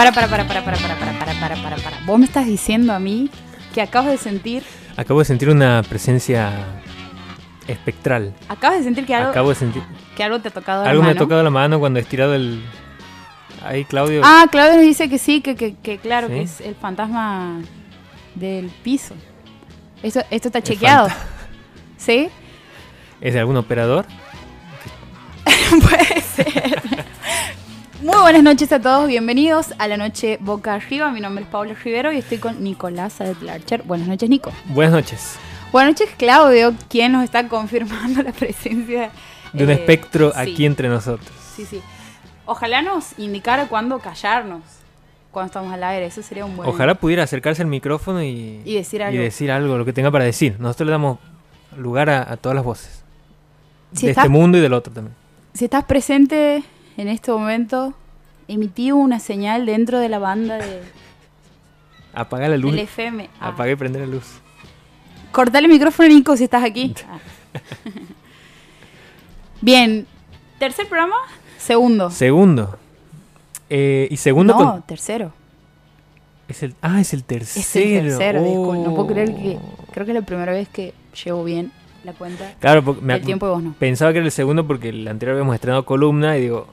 Para, para, para, para, para, para, para, para, para, para, para. Vos me estás diciendo a mí que acabas de sentir, Acabo de sentir una presencia espectral. acabas de sentir que algo, Acabo de sentir. que algo te ha tocado la Algo me ha mano. tocado la mano cuando he estirado el. Ahí, Claudio. Ah, Claudio nos dice que sí, que, que, que claro, Sí. que es el fantasma del piso. Esto, esto está chequeado. ¿Sí? ¿Es de algún operador? Puede ser. Muy buenas noches a todos, bienvenidos a la noche Boca Arriba. Mi nombre es Pablo Rivero y estoy con Nicolás Larcher. Buenas noches, Nico. Buenas noches. Buenas noches, Claudio, quien nos está confirmando la presencia De un eh, espectro sí, aquí entre nosotros. Sí, sí. Ojalá nos indicara cuándo callarnos cuando estamos al aire. Eso sería un buen. Ojalá pudiera acercarse al micrófono y, Y decir algo. y decir algo, lo que tenga para decir. Nosotros le damos lugar a, a todas las voces. Si de estás, este mundo y del otro también. si estás presente en este momento, emití una señal dentro de la banda de, Apagar la luz. del FM. Ah. Y prender la luz. Cortale el micrófono, Nico, si estás aquí. Ah. Bien. ¿Tercer programa? Segundo. Segundo. Eh, y segundo no, con- tercero. es el ah es el Es tercero. el tercero, disculpe, No puedo creer que. Oh. Creo que es la primera vez que llevo bien la cuenta Claro, porque me del tiempo y vos no. pensaba que era el segundo porque el anterior habíamos estrenado columna y digo,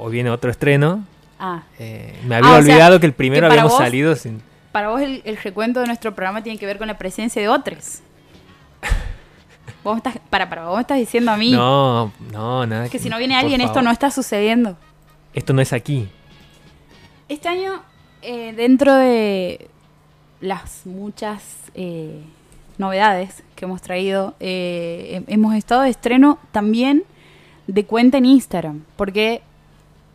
o viene otro estreno. Ah, Eh, me había Ah, o sea, olvidado que el primero que habíamos vos- salido sin. para vos el, el recuento de nuestro programa tiene que ver con la presencia de otros. Vos estás, para, para, vos me estás diciendo a mí No, no, nada. que si no viene alguien esto no está sucediendo. Esto no es aquí. Este año, eh, dentro de las muchas eh, novedades que hemos traído, he- hemos estado de estreno también de cuenta en Instagram, porque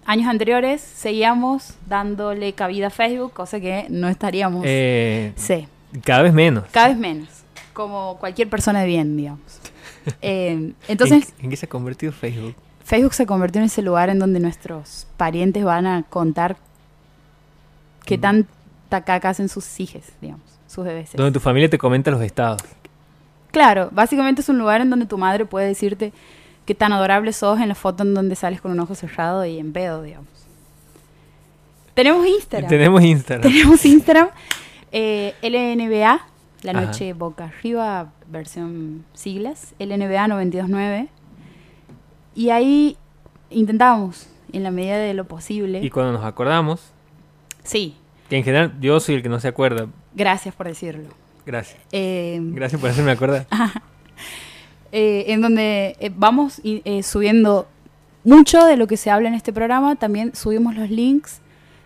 años anteriores seguíamos dándole cabida a Facebook, cosa que no estaríamos. Eh, sí, cada vez menos. cada vez menos, como cualquier persona de bien, digamos. Eh, entonces, ¿En, en qué se ha convertido Facebook? Facebook se convirtió en ese lugar en donde nuestros parientes van a contar qué Mm. tanta caca hacen sus hijas, digamos, sus bebés. Donde tu familia te comenta los estados. Claro, básicamente es un lugar en donde tu madre puede decirte qué tan adorable sos en la foto en donde sales con un ojo cerrado y en pedo, digamos. Tenemos Instagram. Tenemos Instagram. Tenemos Instagram. eh, LNBA, la Ajá. noche boca arriba, versión siglas. LNBA 929. Y ahí intentamos, en la medida de lo posible. Y cuando nos acordamos, Sí, que en general yo soy el que no se acuerda. gracias por decirlo. Gracias. Eh, Gracias por hacerme acordar. eh, en donde eh, vamos eh, subiendo mucho de lo que se habla en este programa. También subimos los links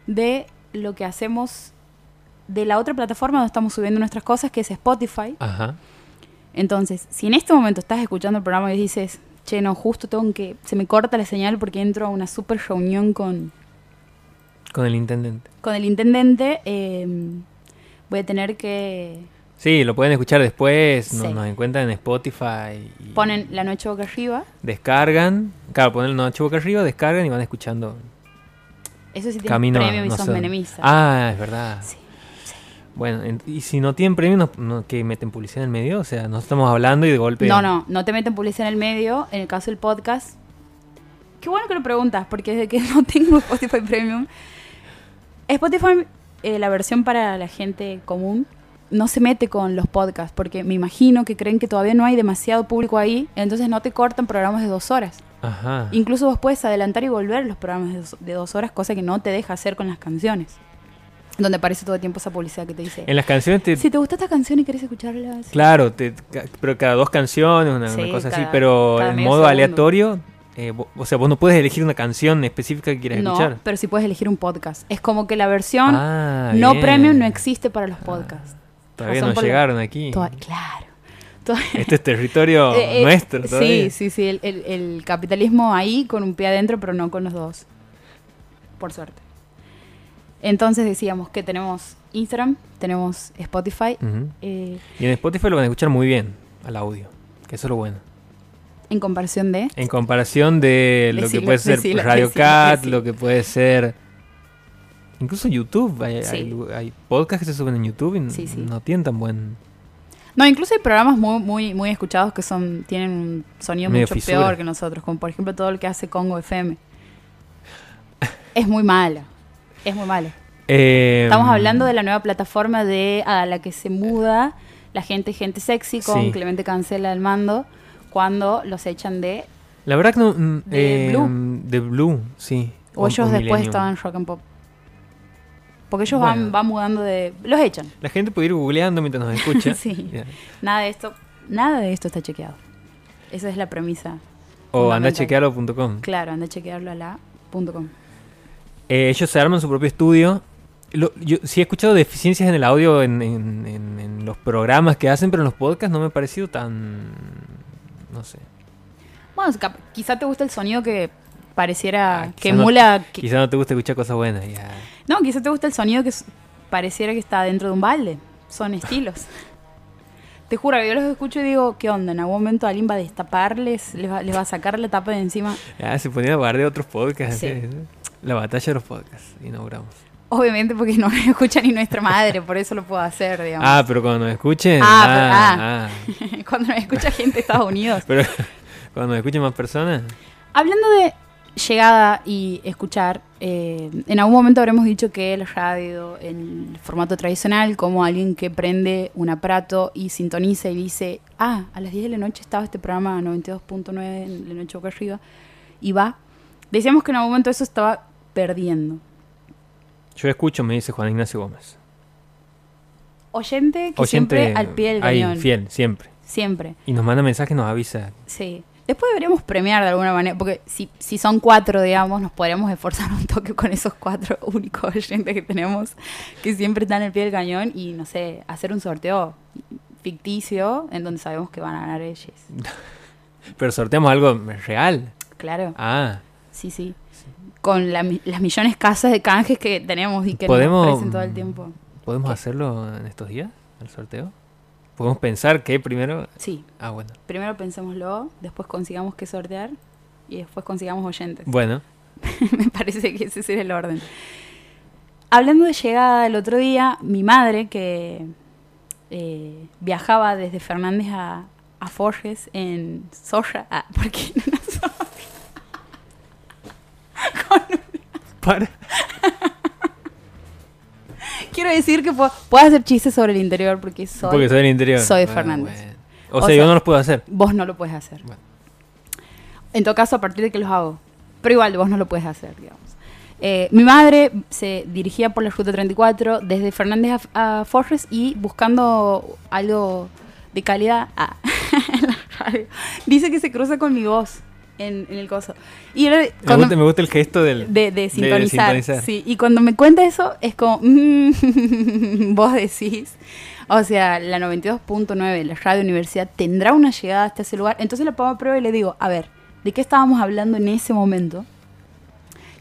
de lo que hacemos de la otra plataforma donde estamos subiendo nuestras cosas, que es Spotify. Ajá. Entonces, si en este momento estás escuchando el programa y dices, che, no, justo tengo que. Se me corta la señal porque entro a una super reunión con, Con el intendente. con el intendente, eh, voy a tener que. Sí, lo pueden escuchar después. Nos, Sí. nos encuentran en Spotify. Y Ponen la noche boca arriba. Descargan. Claro, ponen el noche boca arriba, descargan y van escuchando Eso sí tiene camino premio y no sos sé. menemista. Ah, es verdad. Sí. Bueno, en- y si no tienen premio, no, no- que meten publicidad en el medio. O sea, no estamos hablando y de golpe. No, no, no te meten publicidad en el medio. En el caso del podcast. Qué bueno que lo preguntas, porque desde que no tengo Spotify Premium. Spotify, eh, la versión para la gente común, no se mete con los podcasts, porque me imagino que creen que todavía no hay demasiado público ahí, entonces no te cortan programas de dos horas. Ajá. Incluso vos puedes adelantar y volver los programas de dos, de dos horas, cosa que no te deja hacer con las canciones. Donde aparece todo el tiempo esa publicidad que te dice, En las canciones te. si te gusta esta canción y querés escucharla, sí". Claro, te, pero cada dos canciones, una, cosa así. Pero en modo segundo. aleatorio. eh, o sea, vos no puedes elegir una canción específica que quieras No, escuchar. pero sí puedes elegir un podcast. Es como que la versión Ah, no bien. premium no existe para los podcasts. Todavía no llegaron aquí. Toda- claro. Toda- Este es territorio Eh, eh, nuestro. Sí, todavía. sí, sí. El, el- el capitalismo ahí con un pie adentro, pero no con los dos. Por suerte. Entonces decíamos que tenemos Instagram, tenemos Spotify. Eh, Y en Spotify lo van a escuchar muy bien al audio. Que eso es lo bueno. en comparación de. En comparación de lo que puede ser decilo, Radio decilo, Cat, lo que puede ser. Incluso YouTube. Hay, Sí. hay, hay podcasts que se suben en YouTube y n- Sí, sí. no tienen tan buen. No, incluso hay programas muy, muy, muy escuchados que son tienen un sonido Medio mucho fisura. peor que nosotros, como por ejemplo todo lo que hace Congo FM. Es muy mala. Es muy malo. Eh, Estamos hablando de la nueva plataforma de a la que se muda la gente, gente sexy, con. Clemente Cancela al mando, cuando los echan de... La verdad que no. mm, De eh, Blue. De Blue, sí. O ellos después estaban en Rock and Pop. Porque ellos Bueno. van, van mudando de... Los echan. La gente puede ir googleando mientras nos escucha. Sí. Nada de esto, nada de esto está chequeado. Esa es la premisa. O andachequearlo.com. Claro, anda a chequearlo a la punto com. Eh, ellos se arman su propio estudio. Lo- yo sí he escuchado deficiencias en el audio en, en- en- en los programas que hacen, pero en los podcasts no me ha parecido tan. No sé. Bueno, quizá te gusta el sonido que pareciera Ah, que quizá no- que- Quizá no te gusta escuchar cosas buenas. Ya. No, quizá te gusta el sonido que pareciera que está dentro de un balde. Son estilos. Te juro, yo los escucho y digo, ¿qué onda? En algún momento alguien va a destaparles, les va, les va a sacar la tapa de encima. Ya, se ponían a hablar de otros podcasts. Sí. La batalla de los podcasts. Inauguramos. Obviamente porque no nos escucha ni nuestra madre, por eso lo puedo hacer, digamos. Ah, pero cuando nos escuchen. Ah, ah, ah. Cuando nos escucha gente de Estados Unidos. Pero cuando nos escuchen más personas. Hablando de llegada y escuchar, eh, en algún momento habremos dicho que la radio en el formato tradicional, como alguien que prende un aparato y sintoniza y dice, ah, a las 10 de la noche estaba este programa 92.9 en la noche boca arriba, y va. Decíamos que en algún momento eso estaba perdiendo. Yo escucho, me dice Juan Ignacio Gómez. Oyente que Oyente siempre al pie del ahí, cañón. fiel, siempre. Siempre. Y nos manda mensajes, nos avisa. Sí. Después deberíamos premiar de alguna manera, porque si, si son cuatro, digamos, nos podríamos esforzar un toque con esos cuatro únicos oyentes que tenemos, que siempre están al pie del cañón, y no sé, hacer un sorteo ficticio en donde sabemos que van a ganar ellos. Pero sorteamos algo real. Claro, Ah, sí, sí. Con la las millones casas de canjes que tenemos y que Podemos- nos ofrecen todo el tiempo. ¿podemos ¿Qué? hacerlo en estos días? ¿El sorteo? ¿Podemos pensar que primero? Sí, Ah, bueno. primero pensémoslo, después consigamos que sortear y después consigamos oyentes. Bueno, Me parece que ese sería el orden. Hablando de llegada el otro día, mi madre, que eh, viajaba desde Fernández a, a Forges en Soja. Ah, ¿por qué en una Soja? para. Quiero decir que puedo, puedo hacer chistes sobre el interior porque soy. Porque soy del interior. soy Ah, Fernández. bueno. O, O sea, yo no los puedo hacer. Vos no lo puedes hacer. Bueno. En todo caso, a partir de que los hago. Pero igual, vos no lo puedes hacer, digamos. Eh, mi madre se dirigía por la ruta 34 desde Fernández a, a Forres y buscando algo de calidad ah, en la radio. Dice que se cruza con mi voz en, en el coso. Y era Me cuando- gusta, me gusta el gesto del. de, de sintonizar. sintonizar. Sí, y cuando me cuenta eso, es como, mm, vos decís. O sea, la 92.9, la radio universidad, tendrá una llegada hasta ese lugar. Entonces la pongo a prueba y le digo, a ver, ¿de qué estábamos hablando en ese momento?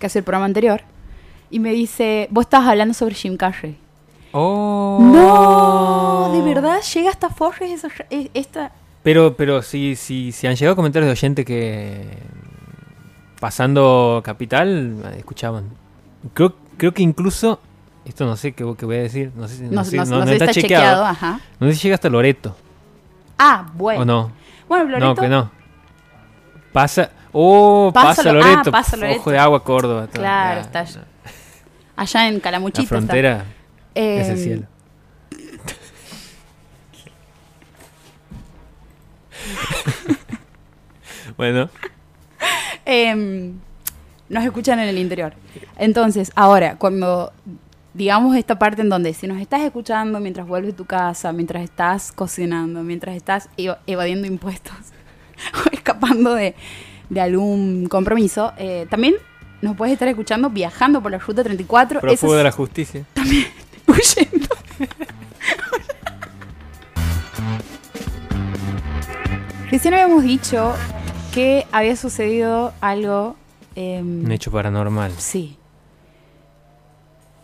Que hace el programa anterior. Y me dice, vos estabas hablando sobre Jim Carrey. Oh. No, de verdad, llega hasta Forres esa, e- esta... Pero, pero si, si, si han llegado comentarios de oyente que pasando capital eh, escuchaban. Creo, creo que incluso, esto no sé qué, qué voy a decir, no sé si, No, no sé- no no- sé, está, está chequeado. chequeado, ajá. No sé si llega hasta Loreto Ah, bueno. o no. Bueno, Loreto, No, que no. Pasa, oh, Pasa pasa, ah, Loreto, pasa pf, Loreto. ojo de agua Córdoba. todo. Claro, Ya, está allá en La Calamuchita. está. frontera es el cielo. bueno, Em, nos escuchan en el interior. Entonces, ahora, cuando digamos esta parte en donde si nos estás escuchando mientras vuelves a tu casa, mientras estás cocinando, mientras estás eva- evadiendo impuestos o escapando de, de algún compromiso, eh, también nos puedes estar escuchando viajando por la ruta 34. Eso prófugo es- de la justicia. huyendo. Recién habíamos dicho que había sucedido algo. em, Un hecho paranormal. Sí.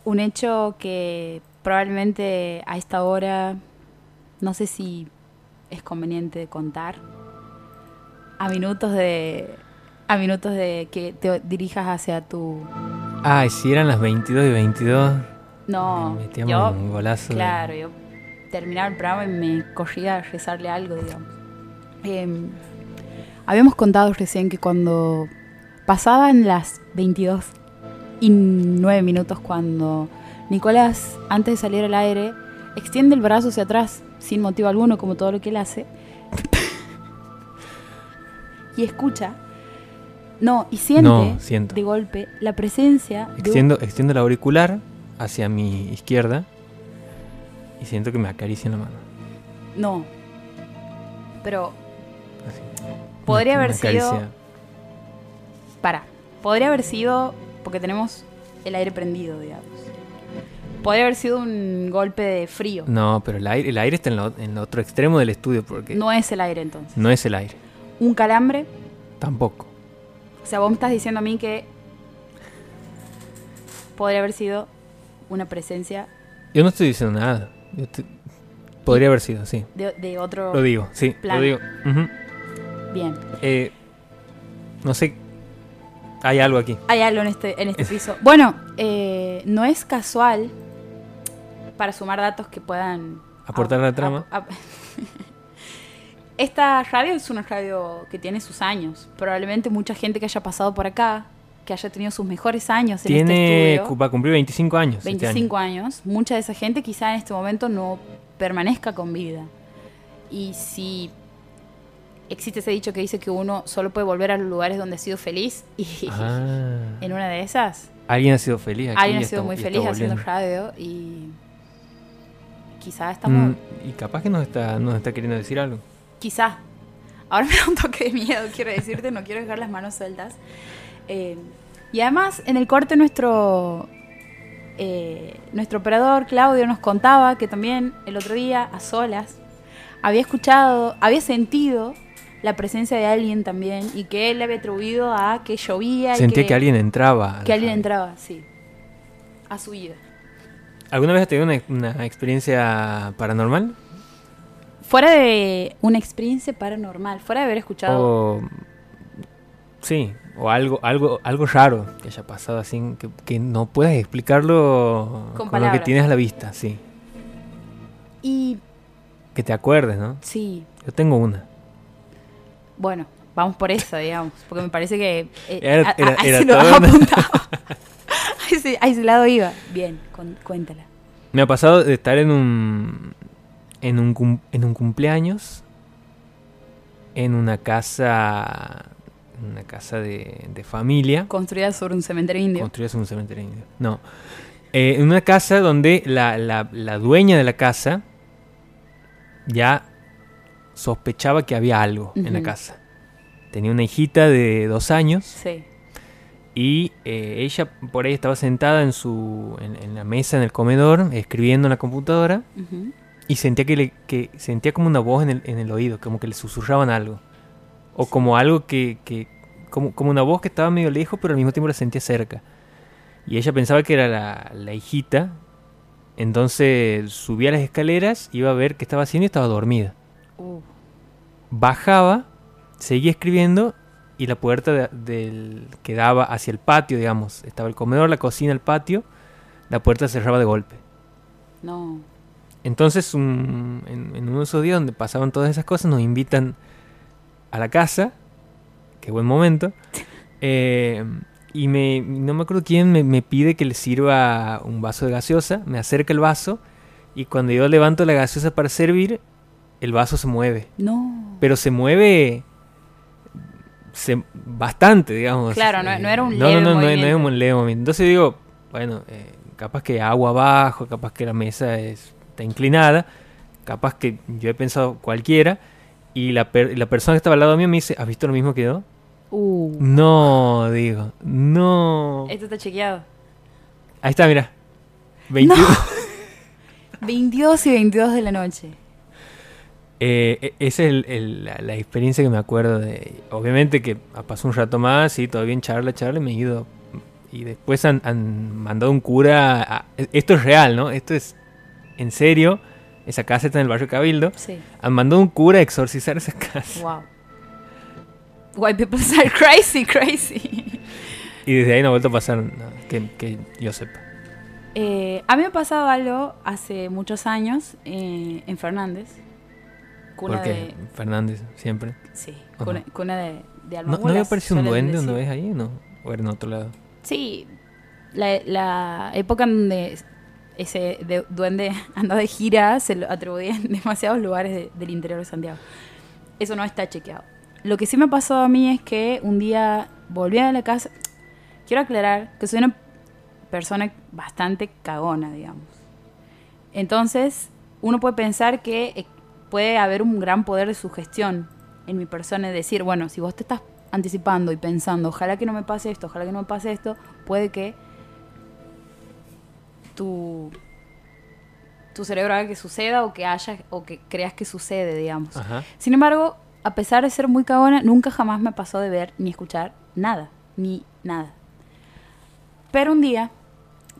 Un hecho que probablemente a esta hora no sé si es conveniente contar. A minutos de. A minutos de que te dirijas hacia tu. Ay, si eran las 22 y 22, No, metíamos yo. un golazo. de- Claro, yo terminaba el programa y me corría a rezarle algo, digamos. Em, habíamos contado recién que cuando pasaban las 22 y nueve minutos cuando Nicolás, antes de salir al aire, extiende el brazo hacia atrás, sin motivo alguno, como todo lo que él hace, y escucha, no, y siente No, siento. de golpe la presencia de Extiendo, extiendo el auricular hacia mi izquierda y siento que me acaricia en la mano. No, pero. Podría Una- haber una sido... caricia. Para, podría haber sido, porque tenemos el aire prendido, digamos. Podría haber sido un golpe de frío. No, pero el aire, el aire está en, lo- en el otro extremo del estudio porque no, No es el aire entonces. es el aire. Un calambre. Tampoco. O sea, vos me estás diciendo a mí que podría haber sido una presencia Yo no estoy diciendo nada. Yo estoy- Podría haber sido, sí. de, de otro... Lo digo, sí. Plan. Lo digo. Bien. Eh, no sé. Hay algo aquí. Hay algo en este, en este piso. Bueno, eh, no es casual para sumar datos que puedan Aportar a la trama. Esta radio es una radio que tiene sus años. Probablemente mucha gente que haya pasado por acá, que haya tenido sus mejores años en Tiene. este estudio, Va a cumplir 25 años. este 25 año. años, mucha de esa gente quizá en este momento no permanezca con vida. Y si existe ese dicho que dice que uno solo puede volver a los lugares donde ha sido feliz y Ah. en una de esas Alguien ha sido feliz aquí. alguien ha sido está- muy feliz haciendo radio y quizá estamos Mm, y capaz que nos está, nos está queriendo decir algo. quizá ahora me da un toque de miedo quiero decirte no quiero dejar las manos sueltas Eh, y además en el corte nuestro eh, nuestro operador Claudio nos contaba que también el otro día a solas había escuchado había sentido la presencia de alguien también y que él le había atribuido a que llovía Sentía que, alguien entraba. que alguien entraba sí a su vida ¿Alguna vez has tenido una, una experiencia paranormal? Fuera de una experiencia paranormal, fuera de haber escuchado. O. Sí, o algo, algo, algo raro que haya pasado así, que, que no puedes explicarlo Con con, lo que tienes a la vista, sí. Y Que te acuerdes, ¿no? sí, Yo tengo una. Bueno, vamos por eso, digamos, porque me parece que eh, Era- a- a- ahí era se lo apuntado. a, ese, a ese lado iba. Bien, con- cuéntala. Me ha pasado de estar en un. En un, cum- en un cumpleaños. En una casa. en Una casa de, de familia. Construida sobre un cementerio indio. Construidas en un cementerio indio. No. Eh, en una casa donde la, la- la dueña de la casa ya sospechaba que había algo en la casa. Tenía una hijita de dos años Sí. y eh, ella por ahí estaba sentada en, su, en, en la mesa, en el comedor, escribiendo en la computadora y sentía que, le, que sentía como una voz en el, en el oído, como que le susurraban algo. O como algo que, que como, como una voz que estaba medio lejos, pero al mismo tiempo la sentía cerca. Y ella pensaba que era la, la hijita. Entonces subía las escaleras, iba a ver qué estaba haciendo y estaba dormida. Bajaba, seguía escribiendo y la puerta de- del, que daba hacia el patio, digamos, estaba el comedor, la cocina, el patio, la puerta se cerraba de golpe. no. Entonces, un- en, en uno de esos días donde pasaban todas esas cosas, nos invitan a la casa. Qué buen momento. eh, y me, no me acuerdo quién me, me pide que le sirva un vaso de gaseosa. Me acerca el vaso. Y cuando yo levanto la gaseosa para servir, el vaso se mueve. No. Pero se mueve se- bastante, digamos. Claro, no- no era un no, leve No, no, no, no es movimiento. un leve movimiento. Entonces digo, bueno, eh, capaz que agua abajo, capaz que la mesa es- está inclinada, capaz que yo he pensado cualquiera. Y la, per- la persona que estaba al lado mío me dice, ¿has visto lo mismo que yo? Uh. No, digo, no. Esto está chequeado. Ahí está, mira. 22. 22 y 22 de la noche. Eh, e- esa es el- el- la, la experiencia que me acuerdo de. Obviamente que pasó un rato más y todavía en charla, charla, y me he ido. Y después han, han mandado un cura. a- esto es real, ¿no? Esto es en serio. Esa casa está en el barrio Cabildo. Sí. Han mandado un cura a exorcizar esa casa. Wow. White people are crazy, crazy. Y desde ahí no ha vuelto a pasar nada, que, que yo sepa. Eh, a mí me ha pasado algo hace muchos años eh, en Fernández. Cuna Porque de. Fernández siempre. Sí, cuna, cuna de, de ¿No, ¿no había aparecido un duende una vez ahí? No. ¿O era en otro lado? Sí, la, la época en donde ese de- duende andaba de gira se lo atribuía en demasiados lugares de- del interior de Santiago. Eso no está chequeado. Lo que sí me pasó a mí es que un día volví a la casa. Quiero aclarar que soy una persona bastante cagona, digamos. Entonces, uno puede pensar que eh, puede haber un gran poder de sugestión en mi persona. Es decir, bueno, si vos te estás anticipando y pensando, ojalá que no me pase esto, ojalá que no me pase esto, puede que tu, tu cerebro haga que suceda o que haya o que creas que sucede, digamos. Ajá. Sin embargo, a pesar de ser muy cagona, nunca jamás me pasó de ver ni escuchar nada, ni nada. Pero un día,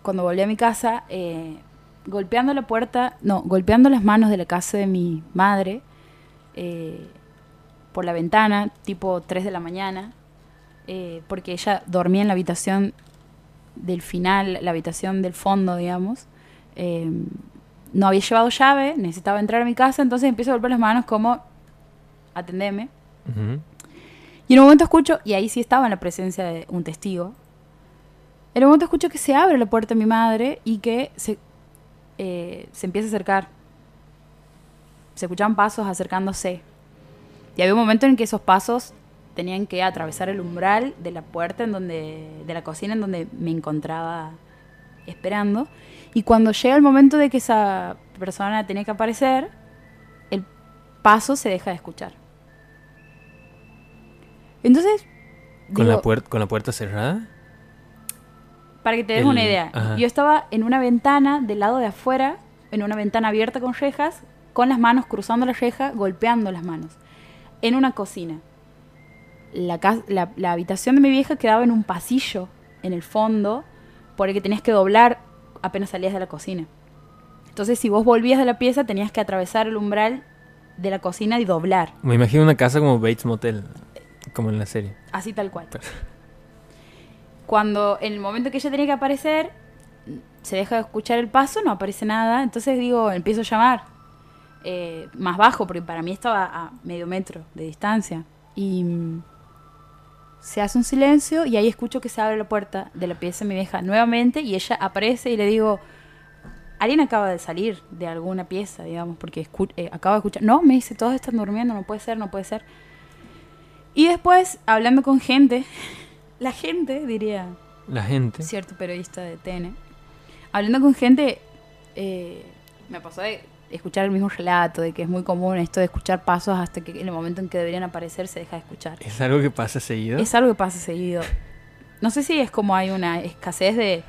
cuando volví a mi casa, eh, golpeando la puerta, no, golpeando las manos de la casa de mi madre, eh, por la ventana, tipo 3 de la mañana, eh, porque ella dormía en la habitación del final, la habitación del fondo, digamos. Eh, no había llevado llave, necesitaba entrar a mi casa, entonces empiezo a golpear las manos como, atendeme. Y en un momento escucho, y ahí sí estaba en la presencia de un testigo, en un momento escucho que se abre la puerta de mi madre y que se, eh, se empieza a acercar. Se escuchaban pasos acercándose. Y había un momento en que esos pasos tenían que atravesar el umbral de la puerta en donde, de la cocina en donde me encontraba esperando. Y cuando llega el momento de que esa persona tenía que aparecer, el paso se deja de escuchar. Entonces, ¿Con, la puer- ¿Con la puerta cerrada? Para que te des el- una idea, ajá. yo estaba en una ventana del lado de afuera, en una ventana abierta con rejas, con las manos cruzando la reja, golpeando las manos, en una cocina. La, la, la habitación de mi vieja quedaba en un pasillo, en el fondo, por el que tenías que doblar apenas salías de la cocina. Entonces, si vos volvías de la pieza, tenías que atravesar el umbral de la cocina y doblar, Me imagino una casa como Bates Motel, como en la serie. así tal cual. Pero- Cuando en el momento que ella tenía que aparecer, se deja de escuchar el paso, no aparece nada. Entonces digo, empiezo a llamar eh, más bajo, porque para mí estaba a medio metro de distancia. Y mm, se hace un silencio y ahí escucho que se abre la puerta de la pieza de mi vieja nuevamente y ella aparece y le digo, alguien acaba de salir de alguna pieza, digamos, porque eh, acabo de escuchar. No, me dice, todos están durmiendo, no puede ser, no puede ser. Y después, hablando con gente, la gente, diría La gente. cierto periodista de TN, hablando con gente, eh, me pasó de escuchar el mismo relato, de que es muy común esto de escuchar pasos hasta que en el momento en que deberían aparecer se deja de escuchar. ¿Es algo que pasa seguido? Es algo que pasa seguido. No sé si es como hay una escasez de,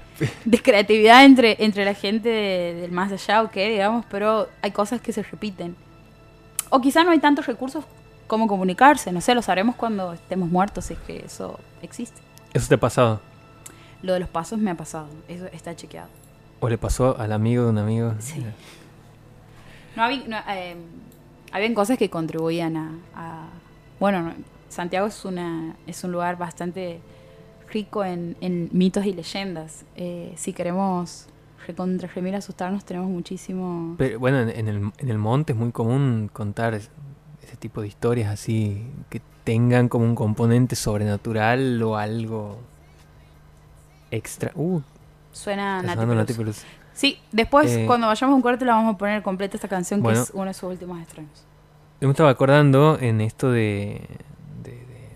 de creatividad entre, entre la gente de- del más allá o qué, digamos, pero hay cosas que se repiten. O quizá no hay tantos recursos como comunicarse, no sé, lo sabremos cuando estemos muertos, si es que eso existe. ¿Eso te ha pasado? Lo de los pasos me ha pasado, eso está chequeado. ¿O le pasó al amigo de un amigo? Sí. No había, no, eh, habían cosas que contribuían a, a- bueno, no, Santiago es una es un lugar bastante rico en, en mitos y leyendas. Eh, si queremos recontra remir asustarnos tenemos muchísimo. Pero bueno, en, el, en el monte es muy común contar ese tipo de historias así que tengan como un componente sobrenatural o algo extra. Uh, Suena Nati. Sí, después Eh, cuando vayamos a un corte la vamos a poner completa esta canción Bueno. que es uno de sus últimos estrenos. Yo me estaba acordando en esto de, de, de-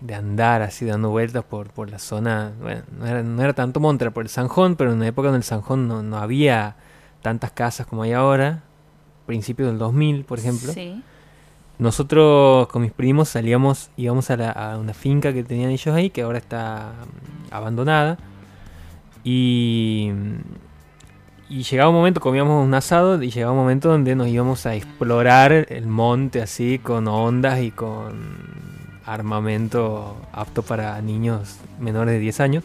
de andar así dando vueltas por, por la zona. Bueno, no era, no era tanto monte, era por el Sanjón, pero en una época en el Sanjón no, no había tantas casas como hay ahora. Principios del 2000, por ejemplo. Sí. Nosotros con mis primos salíamos, íbamos a, la- a una finca que tenían ellos ahí, que ahora está mm, abandonada. Y, y llegaba un momento, comíamos un asado y llegaba un momento donde nos íbamos a explorar el monte así, con ondas y con armamento apto para niños menores de 10 años.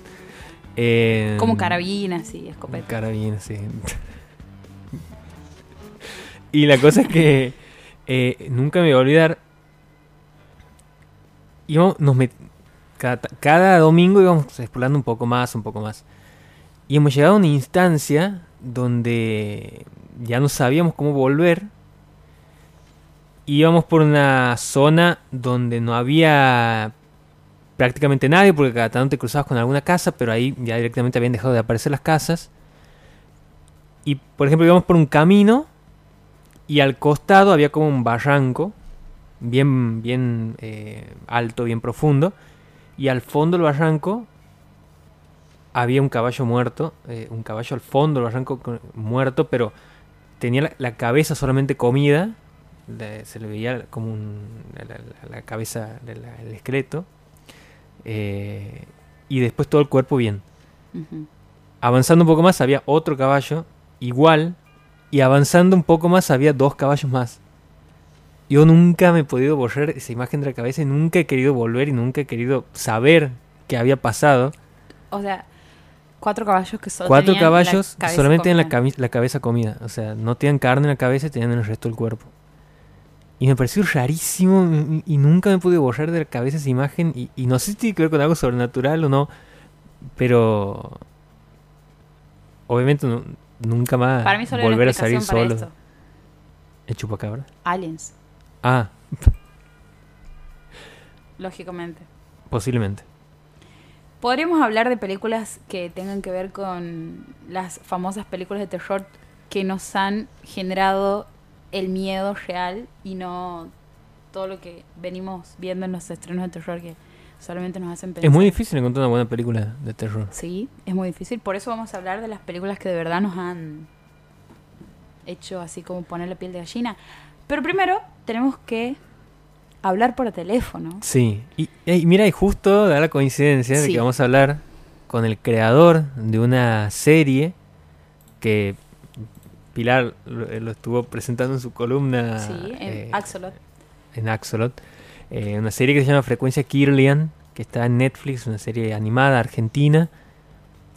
Eh, Como carabinas y escopetas. Carabina, sí. y la cosa es que eh, nunca me voy a olvidar. Íbamos, nos cada, cada domingo íbamos explorando un poco más, un poco más. Y hemos llegado a una instancia donde ya no sabíamos cómo volver. Íbamos por una zona donde no había prácticamente nadie, porque cada tanto te cruzabas con alguna casa, pero ahí ya directamente habían dejado de aparecer las casas. Y por ejemplo íbamos por un camino y al costado había como un barranco, bien, bien eh, alto, bien profundo. Y al fondo del barranco había un caballo muerto, eh, un caballo al fondo del barranco muerto, pero tenía la, la cabeza solamente comida, le- se le veía como un- la, cabeza del el esqueleto, eh, y después todo el cuerpo bien. Avanzando un poco más había otro caballo igual, y avanzando un poco más había dos caballos más. Yo nunca me he podido borrar esa imagen de la cabeza y nunca he querido volver y nunca he querido saber qué había pasado. O sea, cuatro caballos que solo Cuatro tenían la caballos cabeza solamente en la, comida. cami- la cabeza comida. O sea, no tenían carne en la cabeza y tenían en el resto del cuerpo. Y me pareció rarísimo y, y nunca me pude borrar de la cabeza esa imagen. Y, y no sé si tiene que ver con algo sobrenatural o no. Pero... Obviamente nu- nunca más Para mí solo volver a salir para solo. esto. ¿El chupacabra? Aliens, Ah, lógicamente. posiblemente. Podríamos hablar de películas que tengan que ver con las famosas películas de terror que nos han generado el miedo real y no todo lo que venimos viendo en los estrenos de terror que solamente nos hacen pensar. Es muy difícil encontrar una buena película de terror. Sí, es muy difícil. Por eso vamos a hablar de las películas que de verdad nos han hecho así como poner la piel de gallina. Pero primero tenemos que hablar por teléfono. Sí, y, y mira, y justo da la coincidencia de que vamos a hablar con el creador de una serie que Pilar lo, eh, lo estuvo presentando en su columna sí, en eh, Axolot. en Axolot. Eh, una serie que se llama Frecuencia Kirlian, que está en Netflix, una serie animada argentina,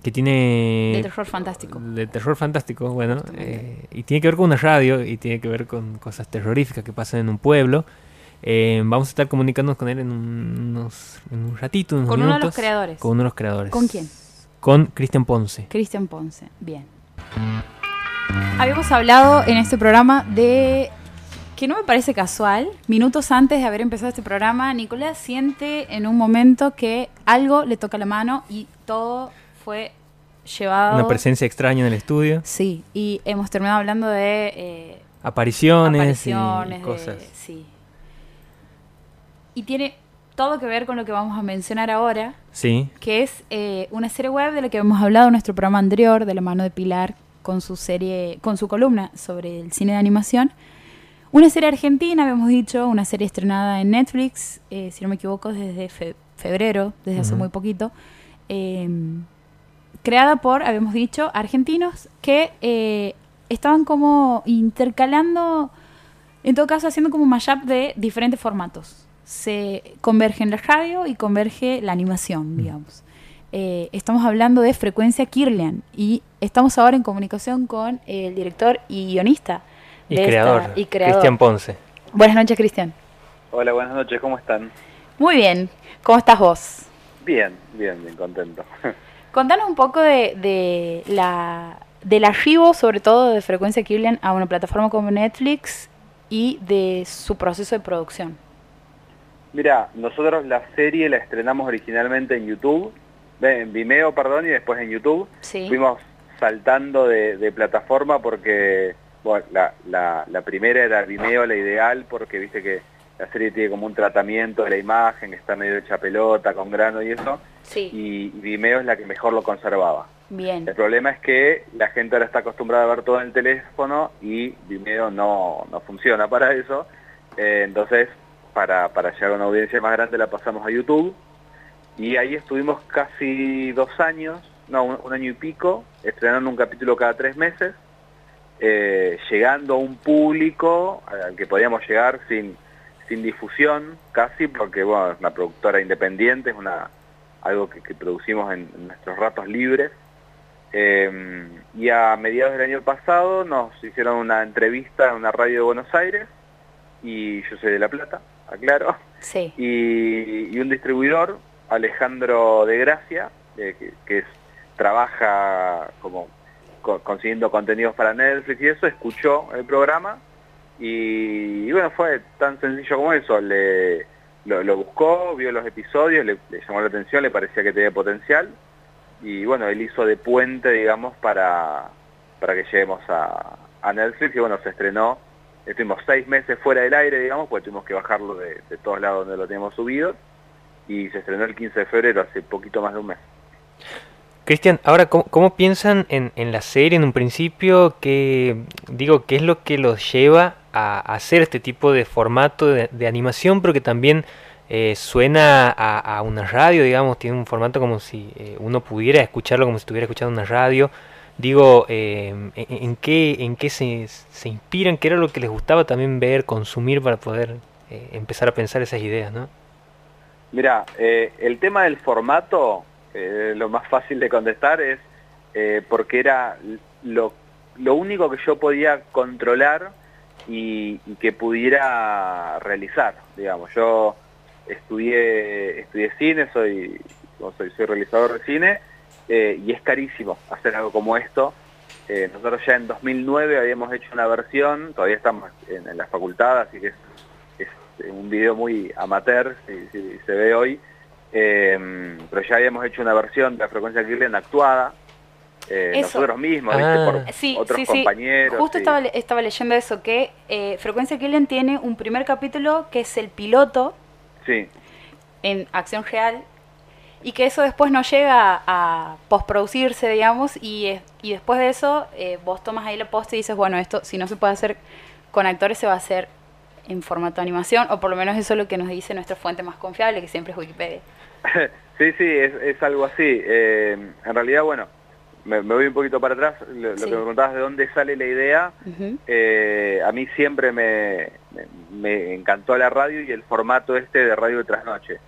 que tiene... De terror fantástico. De terror fantástico, bueno. Eh, y tiene que ver con una radio y tiene que ver con cosas terroríficas que pasan en un pueblo. Eh, vamos a estar comunicándonos con él en, unos, en un ratito, unos Con uno de los creadores. Con uno de los creadores. ¿Con quién? Con Cristian Ponce. Cristian Ponce. Bien. Habíamos hablado en este programa de que no me parece casual. Minutos antes de haber empezado este programa, Nicolás siente en un momento que algo le toca la mano y todo fue llevado. Una presencia extraña en el estudio. Sí, y hemos terminado hablando de eh, Apariciones, apariciones, y de- cosas. sí. Y tiene todo que ver con lo que vamos a mencionar ahora, Sí, que es eh, una serie web de la que hemos hablado en nuestro programa anterior, de la mano de Pilar, con su serie, con su columna sobre el cine de animación. Una serie argentina, habíamos dicho, una serie estrenada en Netflix, eh, si no me equivoco, desde fe- febrero, desde hace muy poquito. eh, creada por, habíamos dicho, argentinos que eh, estaban como intercalando, en todo caso, haciendo como un mashup de diferentes formatos. Se converge en la radio y converge la animación, digamos. Eh, estamos hablando de Frecuencia Kirlian y estamos ahora en comunicación con el director y guionista y esta- creador, y creador. Cristian Ponce. Buenas noches, Cristian. Hola, buenas noches, ¿cómo están? Muy bien. ¿Cómo estás vos? Bien, bien, bien contento. Contanos un poco de, de la del arribo, sobre todo de Frecuencia Kirlian, a una plataforma como Netflix y de su proceso de producción. Mira, nosotros la serie la estrenamos originalmente en YouTube, en Vimeo, perdón, y después en YouTube. Sí. Fuimos saltando de, de plataforma porque, bueno, la, la, la primera era Vimeo, la ideal, porque viste que la serie tiene como un tratamiento de la imagen, que está medio hecha pelota, con grano y eso, Sí. y Vimeo es la que mejor lo conservaba. Bien. El problema es que la gente ahora está acostumbrada a ver todo en el teléfono y Vimeo no, no funciona para eso. Eh, entonces, para, para llegar a una audiencia más grande la pasamos a YouTube. Y ahí estuvimos casi dos años, no, un, un año y pico, estrenando un capítulo cada tres meses, eh, llegando a un público al que podíamos llegar sin, sin difusión casi, porque bueno, es una productora independiente, es una algo que, que producimos en- en nuestros ratos libres. Eh, y a mediados del año pasado nos hicieron una entrevista en una radio de Buenos Aires, y yo soy de La Plata, aclaro, Sí. y, y un distribuidor, Alejandro de Gracia, eh, que, que es, trabaja como co- consiguiendo contenidos para Netflix y eso, escuchó el programa y, bueno, fue tan sencillo como eso, le, lo, buscó, vio los episodios, le, llamó la atención, le parecía que tenía potencial y bueno, él hizo de puente, digamos, para, para que lleguemos a, a Netflix y bueno, se estrenó, estuvimos seis meses fuera del aire, digamos, porque tuvimos que bajarlo de, de todos lados donde lo teníamos subido y se estrenó el 15 de febrero, hace poquito más de un mes. Cristian, ahora, ¿cómo, piensan en, en, la serie en un principio? ¿Qué, digo, ¿Qué es lo que los lleva a, hacer este tipo de formato de, animación? Pero que también eh, suena a, una radio, digamos, tiene un formato como si eh, uno pudiera escucharlo como si estuviera escuchando una radio. Digo, eh, en, qué, en qué se, se, inspiran? ¿Qué era lo que les gustaba también ver, consumir para poder empezar a pensar esas ideas, no? Mira, el tema del formato eh, lo más fácil de contestar es eh, porque era lo, único que yo podía controlar y, que pudiera realizar, digamos. Yo estudié, estudié cine, soy, soy, soy realizador de cine, eh, y es carísimo hacer algo como esto. nosotros ya en 2009 habíamos hecho una versión, todavía estamos en, la facultad, así que es, un video muy amateur, si se ve hoy, eh, pero ya habíamos hecho una versión de la frecuencia Kirlian actuada, eh, nosotros mismos, ah. por sí, otros sí, compañeros. Justo estaba, estaba, leyendo eso, que eh, Frecuencia Kirlian tiene un primer capítulo que es el piloto sí. en acción real y que eso después no llega a postproducirse, digamos, y, y después de eso eh, vos tomas ahí la posta y dices, bueno, esto si no se puede hacer con actores se va a hacer en formato animación, o por lo menos eso es lo que nos dice nuestra fuente más confiable, que siempre es Wikipedia. sí, sí, es, algo así. Eh, en realidad, bueno, me, voy un poquito para atrás, lo, que me preguntabas de dónde sale la idea, eh, a mí siempre me, me, encantó la radio y el formato este de radio de trasnoche.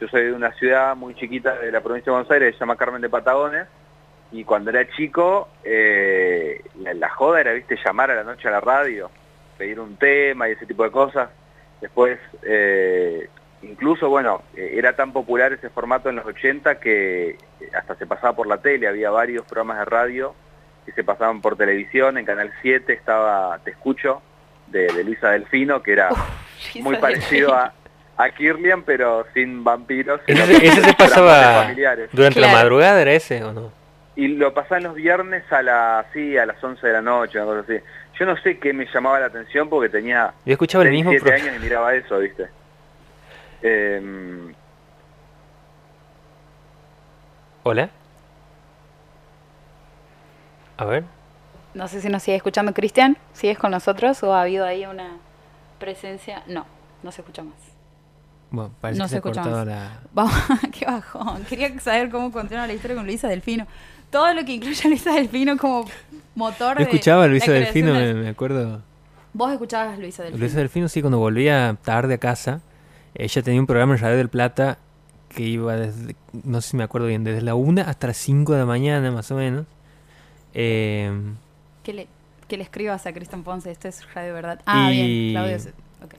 Yo soy de una ciudad muy chiquita de la provincia de Buenos Aires, se llama Carmen de Patagones, y cuando era chico, eh, la, joda era, viste, llamar a la noche a la radio, pedir un tema y ese tipo de cosas. Después, incluso, bueno, eh, era tan popular ese formato en los 80 que eh, hasta se pasaba por la tele, había varios programas de radio que se pasaban por televisión, en Canal 7 estaba Te Escucho, de, Luisa Delfino, que era muy parecido a, a Kirlian, pero sin vampiros. ¿Ese, se pasaba durante la madrugada, era ese o no? Y lo pasaban los viernes a, la, sí, a las 11 de la noche, una cosa así. Yo no sé qué me llamaba la atención porque tenía Yo escuchaba el mismo años y miraba eso, ¿viste? Em, Hola. A ver. No sé si nos sigue escuchando Cristian. ¿Sigues con nosotros o ha habido ahí una presencia? No, no se escucha más. Bueno, parece no que se, escucha más. La... Vamos, qué bajón. Quería saber cómo continúa la historia con Luisa Delfino. Todo lo que incluye a Luisa Delfino como motor Yo escuchaba a Luisa Delfino, me, acuerdo. ¿Vos escuchabas a Luisa Delfino? Luisa Delfino sí, cuando volvía tarde a casa ella tenía un programa en Radio del Plata que iba desde, no sé si me acuerdo bien, desde la 1 hasta las 5 de la mañana más o menos. Eh, que, le, que le escribas a Cristian Ponce, esto es Radio Verdad. Ah, bien, Claudio. Okay.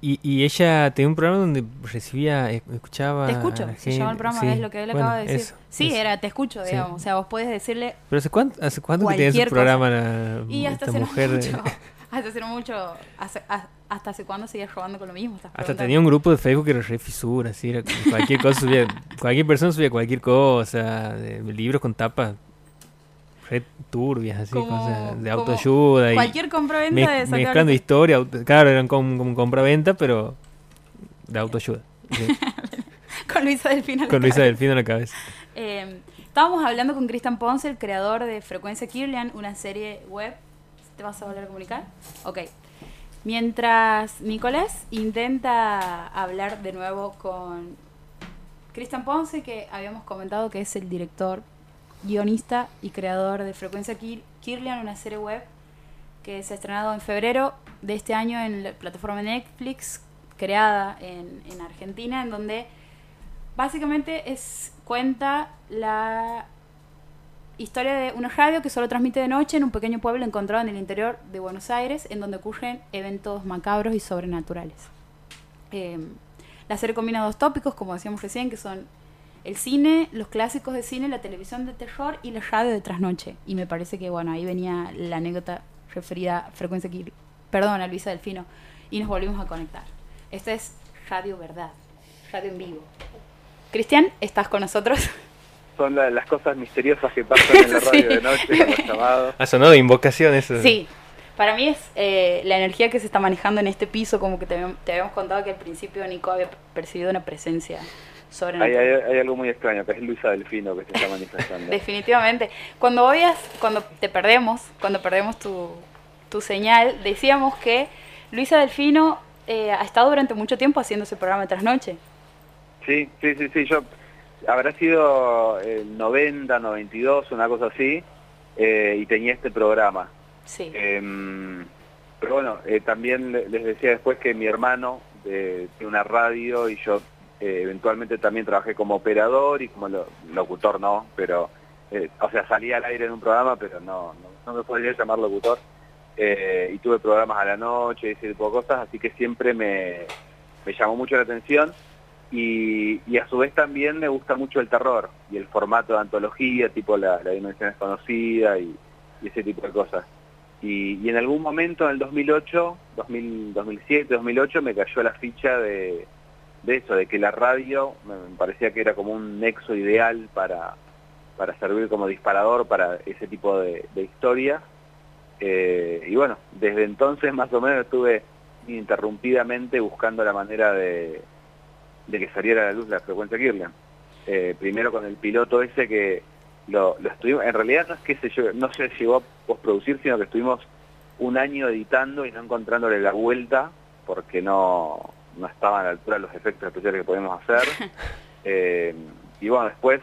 Y, y, ella tenía un programa donde recibía, escuchaba. Te escucho, se llama el programa, es lo que él acaba de decir. sí, era Te escucho, digamos. O sea, vos puedes decirle. ¿Pero hace cuánto, hace cuánto que tienes un programa la, y hasta esta mujer? Hasta hace mucho. Hace, ¿Hasta hace cuándo seguías robando con lo mismo? Hasta tenía un grupo de Facebook que era re fisura, así, era cualquier cosa subía, cualquier persona subía cualquier cosa, de, libros con tapas re turbias, así, cosas de autoayuda. Cualquier compra-venta de Mezclando historia, claro, eran como, como compra-venta, pero de autoayuda. con Luisa Delfino Con Luisa Delfino en la cabeza. Eh, estábamos hablando con Cristian Ponce, el creador de Frecuencia Kirlian, una serie web. ¿Te vas a volver a comunicar? Ok. Mientras Nicolás intenta hablar de nuevo con Cristian Ponce, que habíamos comentado que es el director, guionista y creador de Frecuencia Kirlian, una serie web que se ha estrenado en febrero de este año en la plataforma Netflix, creada en, en Argentina, en donde básicamente es cuenta la historia de una radio que solo transmite de noche en un pequeño pueblo encontrado en el interior de Buenos Aires, en donde ocurren eventos macabros y sobrenaturales. Em, la serie combina dos tópicos, como decíamos recién, que son el cine, los clásicos de cine, la televisión de terror y la radio de trasnoche. Y me parece que, bueno, ahí venía la anécdota referida a Frecuencia aquí, perdón, a Luisa Delfino, y nos volvimos a conectar. Esta es Radio Verdad, radio en vivo. Cristian, ¿estás con nosotros? Son la- las cosas misteriosas que pasan en la radio Sí. de noche, con los llamados. Ha sonado invocación eso. Sí, para mí es eh, la energía que se está manejando en este piso, como que te, habíamos- te habíamos contado que al principio Nico había percibido una presencia Hay, sobrenatural. hay- hay algo muy extraño, que es Luisa Delfino que se está manifestando. Definitivamente. Cuando obvias, cuando te perdemos, cuando perdemos tu, tu señal, decíamos que Luisa Delfino eh, ha estado durante mucho tiempo haciendo ese programa de trasnoche. Sí, sí, sí, sí, yo habrá sido el 90, 92, una cosa así, eh, y tenía este programa. Sí. Em, pero bueno, eh, también le- les decía después que mi hermano eh, tiene una radio y yo eventualmente también trabajé como operador y como lo- locutor no, pero, o sea, salía al aire en un programa, pero no, no, no me podría llamar locutor. Y tuve programas a la noche y ese tipo de cosas, así que siempre me, me llamó mucho la atención. Y, a su vez también me gusta mucho el terror y el formato de antología, tipo la, dimensión desconocida y, ese tipo de cosas. Y, y en algún momento, en el 2008, 2000, 2007, 2008, me cayó la ficha de, eso, de que la radio me, me parecía que era como un nexo ideal para, para servir como disparador para ese tipo de, de historias. Eh, y bueno, desde entonces más o menos estuve ininterrumpidamente buscando la manera de, de que saliera a la luz la frecuencia Kirlian. Eh, primero con el piloto ese que lo, lo estuvimos, en realidad no es que se no se llegó a postproducir, sino que estuvimos un año editando y no encontrándole la vuelta porque no, no estaban a la altura los efectos especiales que podíamos hacer. Eh, y bueno, después,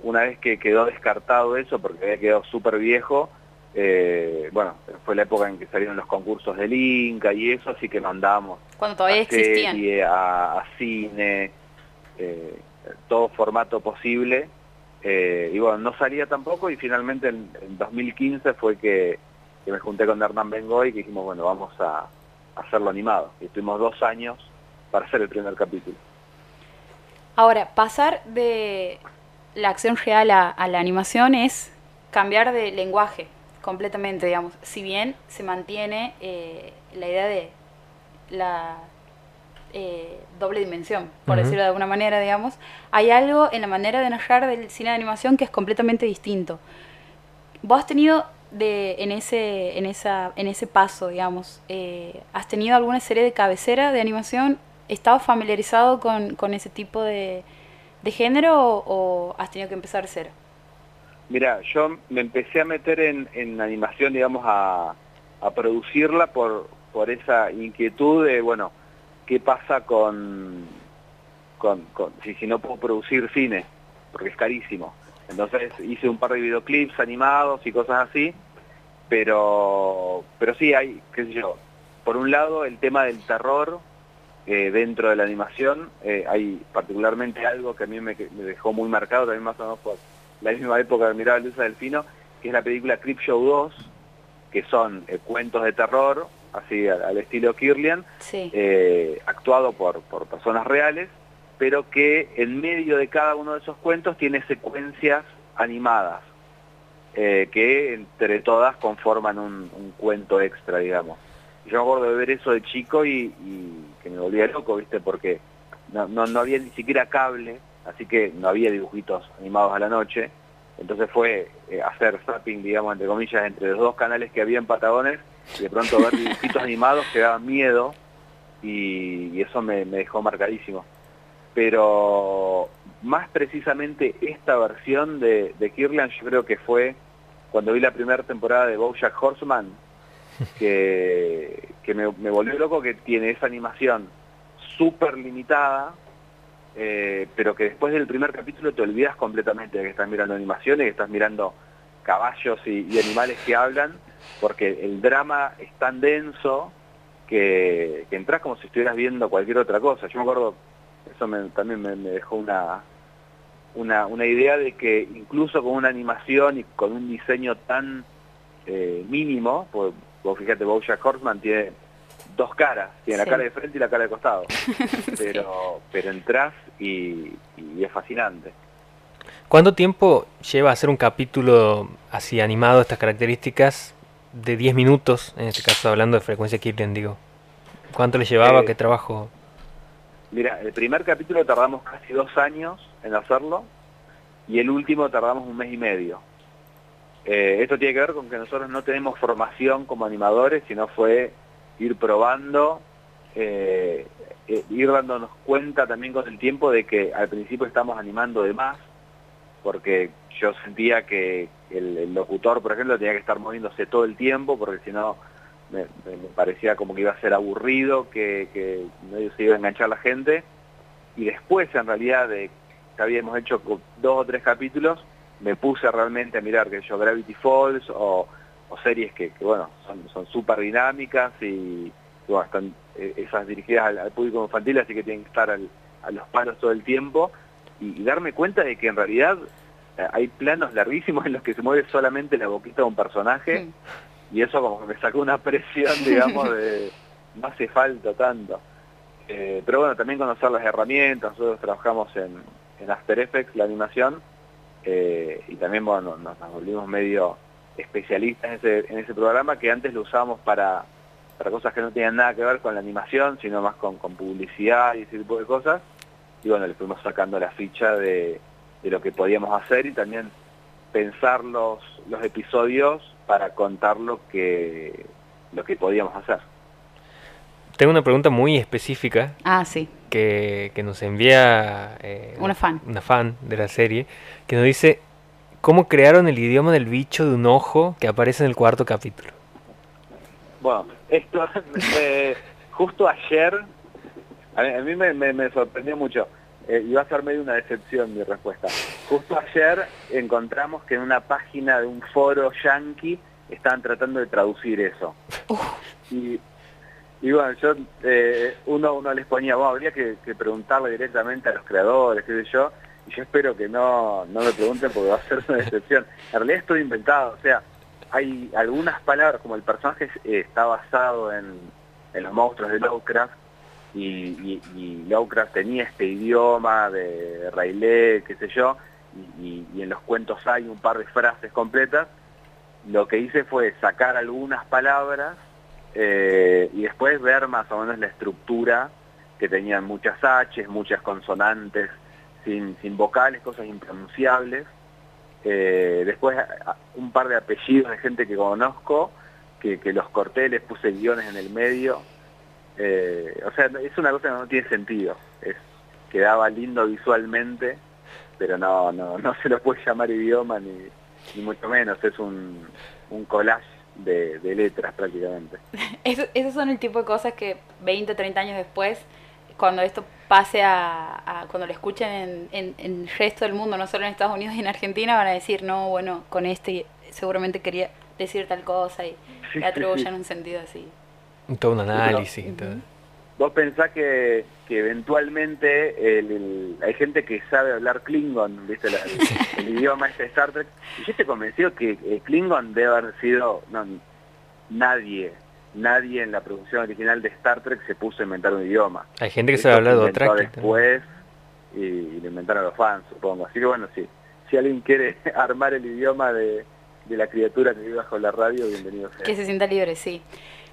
una vez que quedó descartado eso, porque había quedado súper viejo, eh, bueno, fue la época en que salieron los concursos del Inca y eso, así que mandamos Cuando todavía a existían. serie, a, a cine, eh, todo formato posible. Eh, y bueno, no salía tampoco y finalmente en, en 2015 fue que, que me junté con Hernán Bengoy y que dijimos, bueno, vamos a, a hacerlo animado. Y estuvimos dos años para hacer el primer capítulo. Ahora, pasar de la acción real a, a la animación es cambiar de lenguaje completamente, digamos. Si bien se mantiene eh, la idea de la eh, doble dimensión, por decirlo de alguna manera, digamos, hay algo en la manera de narrar del cine de animación que es completamente distinto. Vos has tenido de, en, ese, en, esa, en ese paso, digamos, eh, ¿has tenido alguna serie de cabecera de animación? ¿Estabas familiarizado con, con ese tipo de, de género o, o has tenido que empezar cero? Mira, yo me empecé a meter en, en animación, digamos, a, a producirla por, por esa inquietud de, bueno, ¿qué pasa con, con, si, si no puedo producir cine? Porque es carísimo. Entonces hice un par de videoclips animados y cosas así, pero, pero sí hay, qué sé yo, por un lado el tema del terror eh, dentro de la animación, eh, hay particularmente algo que a mí me, me dejó muy marcado, también más o menos por la misma época que miraba Luisa Delfino, que es la película Creep Show 2, que son eh, cuentos de terror, así al, al estilo Kirlian, Sí. eh, actuado por, por personas reales, pero que en medio de cada uno de esos cuentos tiene secuencias animadas, eh, que entre todas conforman un, un cuento extra, digamos. Yo me acuerdo de ver eso de chico y, y que me volvía loco, ¿viste? Porque no, no, no había ni siquiera cable, así que no había dibujitos animados a la noche. Entonces fue eh, hacer zapping, digamos, entre comillas, entre los dos canales que había en Patagones y de pronto ver dibujitos animados que daban miedo y, y eso me, me dejó marcadísimo. Pero más precisamente esta versión de, de Kirlian yo creo que fue cuando vi la primera temporada de Bojack Horseman, que, que me, me volvió loco que tiene esa animación súper limitada, eh, pero que después del primer capítulo te olvidas completamente de que estás mirando animaciones, que estás mirando caballos y, animales que hablan, porque el drama es tan denso que, que entras como si estuvieras viendo cualquier otra cosa. Yo me acuerdo, eso también me, me dejó una, una, una idea de que incluso con una animación y con un diseño tan eh, mínimo, pues, vos fíjate, Bojack Horseman tiene dos caras, tiene Sí. la cara de frente y la cara de costado, pero, pero entras y, y es fascinante. ¿Cuánto tiempo lleva hacer un capítulo así animado de estas características de 10 minutos, en este caso hablando de frecuencia Kirlian, digo? ¿Cuánto le llevaba? Eh, ¿Qué trabajo? Mira, el primer capítulo tardamos casi dos años en hacerlo y el último tardamos un mes y medio. Eh, esto tiene que ver con que nosotros no tenemos formación como animadores, sino fue ir probando, eh, eh, ir dándonos cuenta también con el tiempo de que al principio estamos animando de más, porque yo sentía que el, locutor, por ejemplo, tenía que estar moviéndose todo el tiempo, porque si no me, parecía como que iba a ser aburrido, que, que medio se iba a enganchar la gente. Y después, en realidad, de que habíamos hecho dos o tres capítulos, me puse realmente a mirar que yo Gravity Falls o, series que, bueno son súper dinámicas y están eh, esas dirigidas al, público infantil así que tienen que estar a los palos todo el tiempo. Y, darme cuenta de que en realidad eh, hay planos larguísimos en los que se mueve solamente la boquita de un personaje y eso como que me sacó una presión digamos de no hace falta tanto. Eh, pero bueno también conocer las herramientas nosotros trabajamos en, en After Effects la animación eh, y también bueno, nos, volvimos medio especialistas en ese, en ese programa que antes lo usábamos para, para cosas que no tenían nada que ver con la animación, sino más con, con publicidad y ese tipo de cosas. Y bueno, le fuimos sacando la ficha de, de lo que podíamos hacer y también pensar los, los episodios para contar lo que, lo que podíamos hacer. Tengo una pregunta muy específica. Ah, sí. Que, nos envía eh, una fan. Una fan de la serie, que nos dice cómo crearon el idioma del bicho de un ojo que aparece en el cuarto capítulo. Bueno, esto eh, justo ayer, a mí, me, sorprendió mucho. Eh, y va a ser medio una decepción mi respuesta. Justo ayer encontramos que en una página de un foro yankee estaban tratando de traducir eso. Y y bueno, yo, eh, uno, uno les ponía, bueno, habría que, preguntarle directamente a los creadores, qué sé yo, y yo espero que no, no me pregunten porque va a ser una decepción. En realidad estoy inventado, o sea, hay algunas palabras, como el personaje eh, está basado en, los monstruos de Lovecraft, y, y, Lovecraft tenía este idioma de Railé, qué sé yo, y, y en los cuentos hay un par de frases completas, lo que hice fue sacar algunas palabras eh, y después ver más o menos la estructura que tenían muchas H, muchas consonantes, sin, vocales, cosas impronunciables. Eh, después un par de apellidos de gente que conozco, que, los corté, les puse guiones en el medio. Eh, o sea, es una cosa que no tiene sentido. Es, quedaba lindo visualmente, pero no, no, no se lo puede llamar idioma ni, ni mucho menos. Es un, un collage de, letras prácticamente. esos son el tipo de cosas que 20, 30 años después, cuando esto pase a, cuando lo escuchen en, el resto del mundo, no solo en Estados Unidos y en Argentina, van a decir, no, bueno, con este seguramente quería decir tal cosa y le atribuyen un sentido así. Todo un análisis. Vos pensás que, que eventualmente el, hay gente que sabe hablar Klingon, ¿viste? el, idioma este de Star Trek. Y yo estoy convencido que eh, Klingon debe haber sido... No, nadie, nadie en la producción original de Star Trek se puso a inventar un idioma. Hay gente que sabe hablar de otra. después y, y, lo inventaron los fans, supongo. Así que bueno, sí. Si alguien quiere armar el idioma de, de la criatura que vive bajo la radio, bienvenido sea. Que se sienta libre, sí.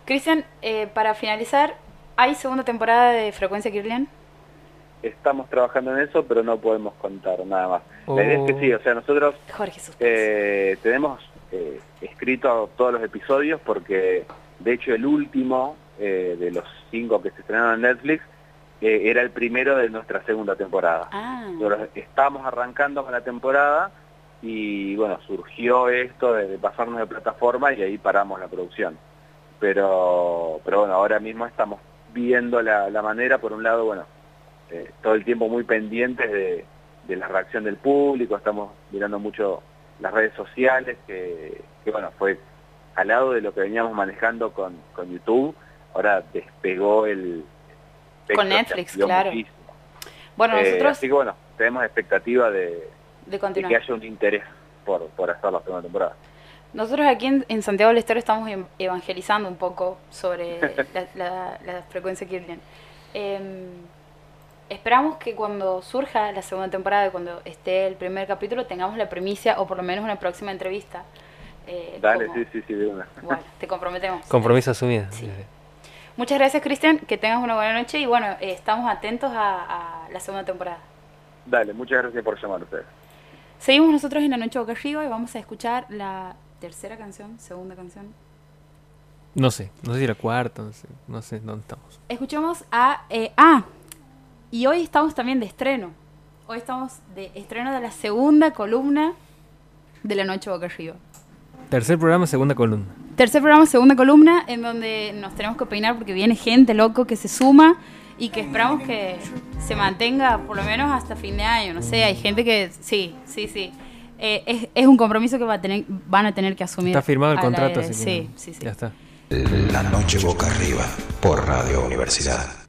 Cristian, eh, para finalizar, ¿Hay segunda temporada de Frecuencia Kirlian? Estamos trabajando en eso, pero no podemos contar nada más. La idea es que sí, o sea, nosotros eh, tenemos eh, escrito todos los episodios porque, de hecho, el último eh, de los cinco que se estrenaron en Netflix era el primero de nuestra segunda temporada. Ah. estamos arrancando con la temporada y, bueno, surgió esto de, de pasarnos de plataforma y ahí paramos la producción. Pero, pero bueno, ahora mismo estamos viendo la, manera, por un lado, bueno, eh, todo el tiempo muy pendientes de, la reacción del público, estamos mirando mucho las redes sociales, que, bueno, fue al lado de lo que veníamos manejando con, con YouTube, ahora despegó el... Con Netflix, claro. Bueno, eh, nosotros... así que bueno, tenemos expectativa de, de, que haya un interés por, por hacer la segunda temporada. Nosotros aquí en, Santiago del Estero estamos em, evangelizando un poco sobre la, frecuencia Kirlian. Em, esperamos que cuando surja la segunda temporada, cuando esté el primer capítulo, tengamos la primicia o por lo menos una próxima entrevista. Eh, Dale, sí, sí, sí, de una. Bueno, te comprometemos. Compromiso asumido. Sí. Muchas gracias, Cristian. Que tengas una buena noche y bueno, eh, estamos atentos a, la segunda temporada. Dale, muchas gracias por llamar a ustedes. Seguimos nosotros en la noche boca arriba y vamos a escuchar la tercera canción, segunda canción. No sé, no sé si la cuarta, no sé, no sé dónde estamos. Escuchamos a... Eh, ah, y hoy estamos también de estreno. Hoy estamos de estreno de la segunda columna de la noche boca arriba. Tercer programa, segunda columna. Tercer programa, segunda columna, en donde nos tenemos que peinar porque viene gente loco que se suma y que esperamos que se mantenga por lo menos hasta fin de año. No sé, hay gente que sí, sí, sí. Eh, es, un compromiso que va a tener, van a tener que asumir. Está firmado el contrato, así sí, sí, sí. Ya está. La noche boca arriba por Radio Universidad.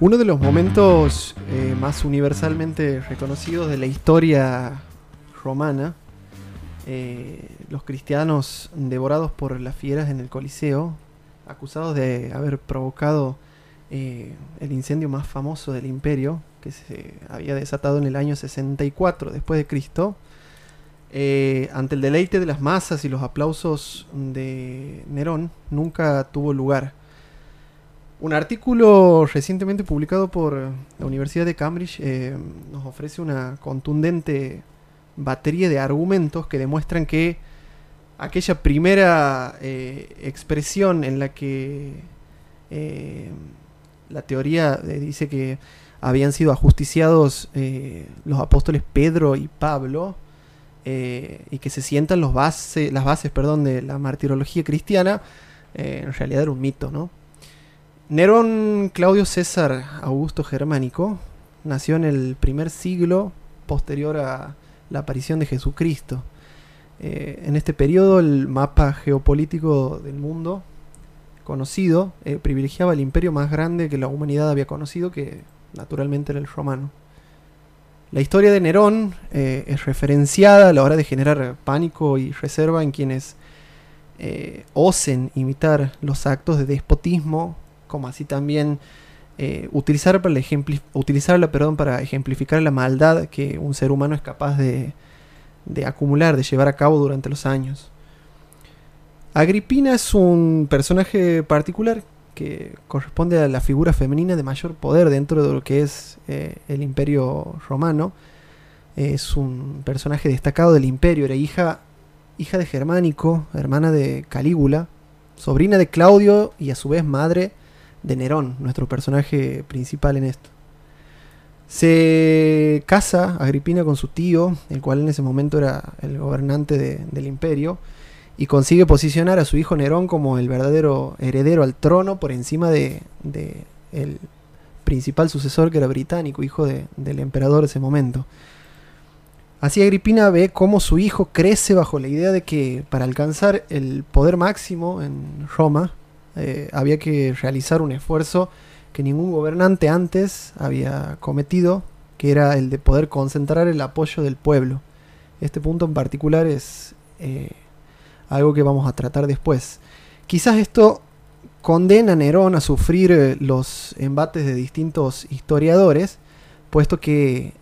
Uno de los momentos eh, más universalmente reconocidos de la historia romana, eh, los cristianos devorados por las fieras en el Coliseo, acusados de haber provocado eh, el incendio más famoso del imperio, que se había desatado en el año 64 después de Cristo, ante el deleite de las masas y los aplausos de Nerón, nunca tuvo lugar. Un artículo recientemente publicado por la Universidad de Cambridge eh, nos ofrece una contundente batería de argumentos que demuestran que aquella primera eh, expresión en la que eh, la teoría dice que habían sido ajusticiados los apóstoles Pedro y Pablo y que se sientan las bases perdón, de la martirología cristiana, en realidad era un mito, ¿no? Nerón Claudio César Augusto Germánico nació en el primer siglo posterior a la aparición de Jesucristo. Eh, en este periodo el mapa geopolítico del mundo conocido eh, privilegiaba el imperio más grande que la humanidad había conocido, que naturalmente era el romano. La historia de Nerón eh, es referenciada a la hora de generar pánico y reserva en quienes osen imitar los actos de despotismo como así también eh, utilizar para utilizarla para ejemplificar la maldad que un ser humano es capaz de, de acumular, de llevar a cabo durante los años. Agripina es un personaje particular que corresponde a la figura femenina de mayor poder dentro de lo que es eh, el imperio romano. Es un personaje destacado del imperio, era hija, hija de Germánico, hermana de Calígula, sobrina de Claudio y a su vez madre de Nerón, nuestro personaje principal en esto. Se casa Agripina con su tío, el cual en ese momento era el gobernante del imperio, y consigue posicionar a su hijo Nerón como el verdadero heredero al trono por encima de, el principal sucesor que era británico, hijo del emperador de ese momento. Así Agripina ve cómo su hijo crece bajo la idea de que para alcanzar el poder máximo en Roma, eh, había que realizar un esfuerzo que ningún gobernante antes había cometido, que era el de poder concentrar el apoyo del pueblo. Este punto en particular es eh, algo que vamos a tratar después. Quizás esto condena a Nerón a sufrir eh, los embates de distintos historiadores, puesto que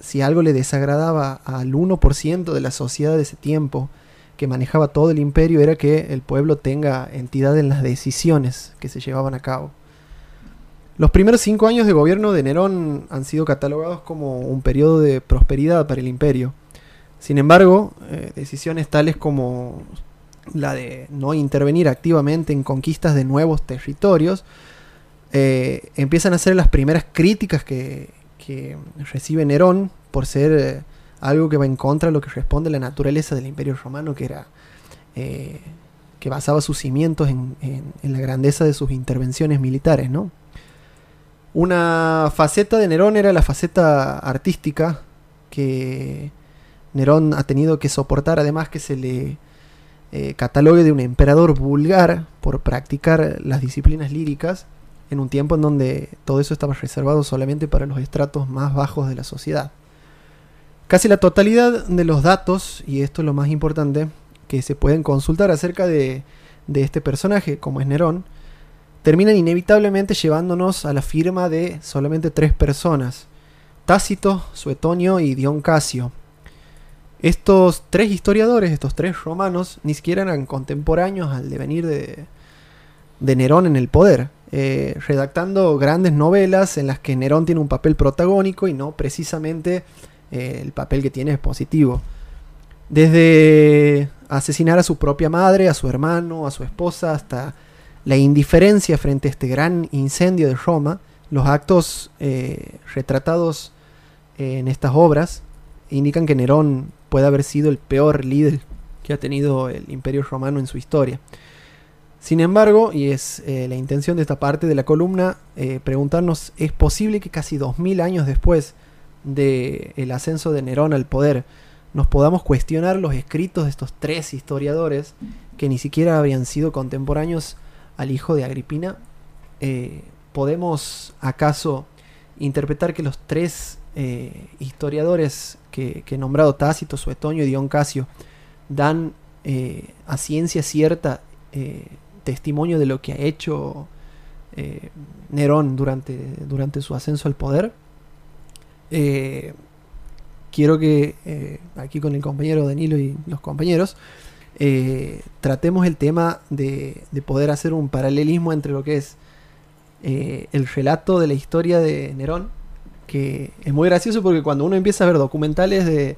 si algo le desagradaba al 1% de la sociedad de ese tiempo, que manejaba todo el imperio era que el pueblo tenga entidad en las decisiones que se llevaban a cabo. Los primeros cinco años de gobierno de Nerón han sido catalogados como un periodo de prosperidad para el imperio. Sin embargo, eh, decisiones tales como la de no intervenir activamente en conquistas de nuevos territorios eh, empiezan a ser las primeras críticas que, recibe Nerón por ser eh, algo que va en contra de lo que responde la naturaleza del imperio romano, que era eh, que basaba sus cimientos en, la grandeza de sus intervenciones militares. Una faceta de Nerón era la faceta artística, que Nerón ha tenido que soportar, además que se le eh, catalogue de un emperador vulgar por practicar las disciplinas líricas en un tiempo en donde todo eso estaba reservado solamente para los estratos más bajos de la sociedad. Casi la totalidad de los datos, y esto es lo más importante, que se pueden consultar acerca de, este personaje, como es Nerón, terminan inevitablemente llevándonos a la firma de solamente tres personas, Tácito, Suetonio y Dion Casio. Estos tres historiadores, estos tres romanos, ni siquiera eran contemporáneos al devenir de, de Nerón en el poder, eh, redactando grandes novelas en las que Nerón tiene un papel protagónico y no precisamente eh, el papel que tiene es positivo. Desde asesinar a su propia madre, a su hermano, a su esposa, hasta la indiferencia frente a este gran incendio de Roma, los actos eh, retratados en estas obras indican que Nerón puede haber sido el peor líder que ha tenido el imperio romano en su historia. Sin embargo, y es eh, la intención de esta parte de la columna, eh, preguntarnos, ¿es posible que casi 2000 años después del ascenso de Nerón al poder, nos podamos cuestionar los escritos de estos tres historiadores que ni siquiera habían sido contemporáneos al hijo de Agripina? Eh, ¿Podemos acaso interpretar que los tres historiadores que, he nombrado, Tácito, Suetonio y Dion Casio, dan a ciencia cierta testimonio de lo que ha hecho eh, Nerón durante, durante su ascenso al poder. Eh, quiero que eh, aquí con el compañero Danilo y los compañeros tratemos el tema de, de, poder hacer un paralelismo entre lo que es el relato de la historia de Nerón, que es muy gracioso porque cuando uno empieza a ver documentales de,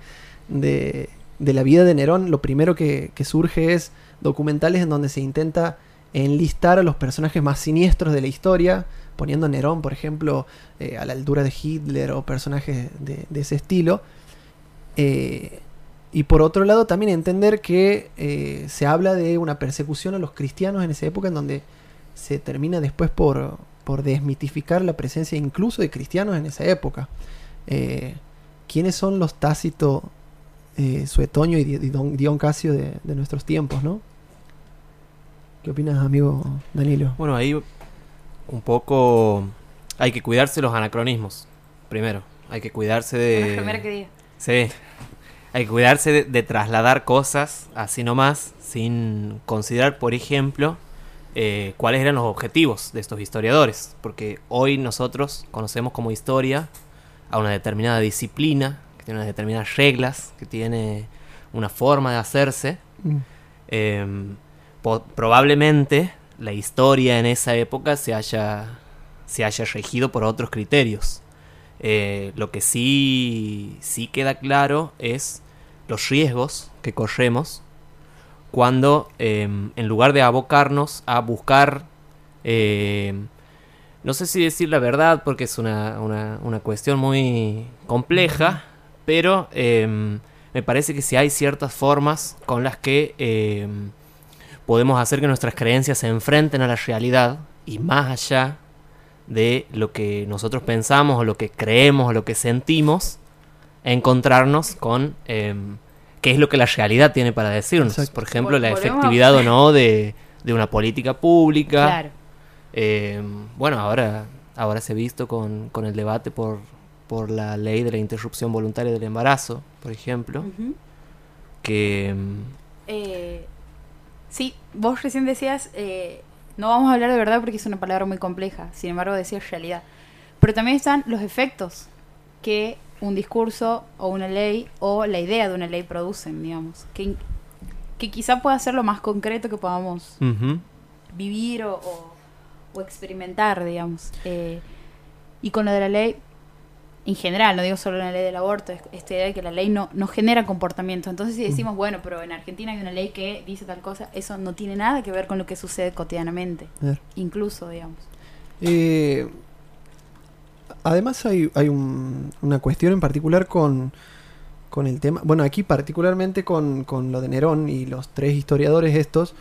de, la vida de Nerón, lo primero que surge es documentales en donde se intenta enlistar a los personajes más siniestros de la historia, poniendo a Nerón, por ejemplo, eh, a la altura de Hitler o personajes de, ese estilo. Eh, y por otro lado, también entender que eh, se habla de una persecución a los cristianos en esa época, en donde se termina después por, por desmitificar la presencia incluso de cristianos en esa época. ¿Quiénes son los Tácito, Suetonio y Dion Casio de, de nuestros tiempos, no? ¿Qué opinas, amigo Danilo? Bueno, ahí un poco hay que cuidarse los anacronismos. Primero, hay que cuidarse de. La primera que diga. Sí. Hay que cuidarse de, de, trasladar cosas así nomás, sin considerar, por ejemplo, eh, cuáles eran los objetivos de estos historiadores. Porque hoy nosotros conocemos como historia a una determinada disciplina, que tiene unas determinadas reglas, que tiene una forma de hacerse. Mm. Eh, probablemente la historia en esa época se haya, se haya regido por otros criterios. Eh, lo que sí, sí queda claro es los riesgos que corremos cuando eh, en lugar de abocarnos a buscar, eh, no sé si decir la verdad porque es una, una, una cuestión muy compleja, pero em, me parece que si hay ciertas formas con las que em, podemos hacer que nuestras creencias se enfrenten a la realidad y más allá de lo que nosotros pensamos o lo que creemos o lo que sentimos, encontrarnos con eh, qué es lo que la realidad tiene para decirnos. Exacto. Por ejemplo, la efectividad o no de, de, una política pública. Claro. Eh, bueno, ahora, ahora se ha visto con, con, el debate por, por la ley de la interrupción voluntaria del embarazo, por ejemplo, uh -huh. que... Eh, Sí, vos recién decías, eh, no vamos a hablar de verdad porque es una palabra muy compleja, sin embargo decías realidad. Pero también están los efectos que un discurso o una ley o la idea de una ley producen, digamos. Que, que quizá pueda ser lo más concreto que podamos uh -huh. vivir o, o, o, experimentar, digamos. Eh, y con lo de la ley, en general, no digo solo en la ley del aborto, es esta idea de que la ley no, no genera comportamiento. Entonces, si decimos, bueno, pero en Argentina hay una ley que dice tal cosa, eso no tiene nada que ver con lo que sucede cotidianamente. Incluso, digamos. Eh, además, hay, hay un, una cuestión en particular con, con el tema. Bueno, aquí, particularmente con, con lo de Nerón y los tres historiadores estos.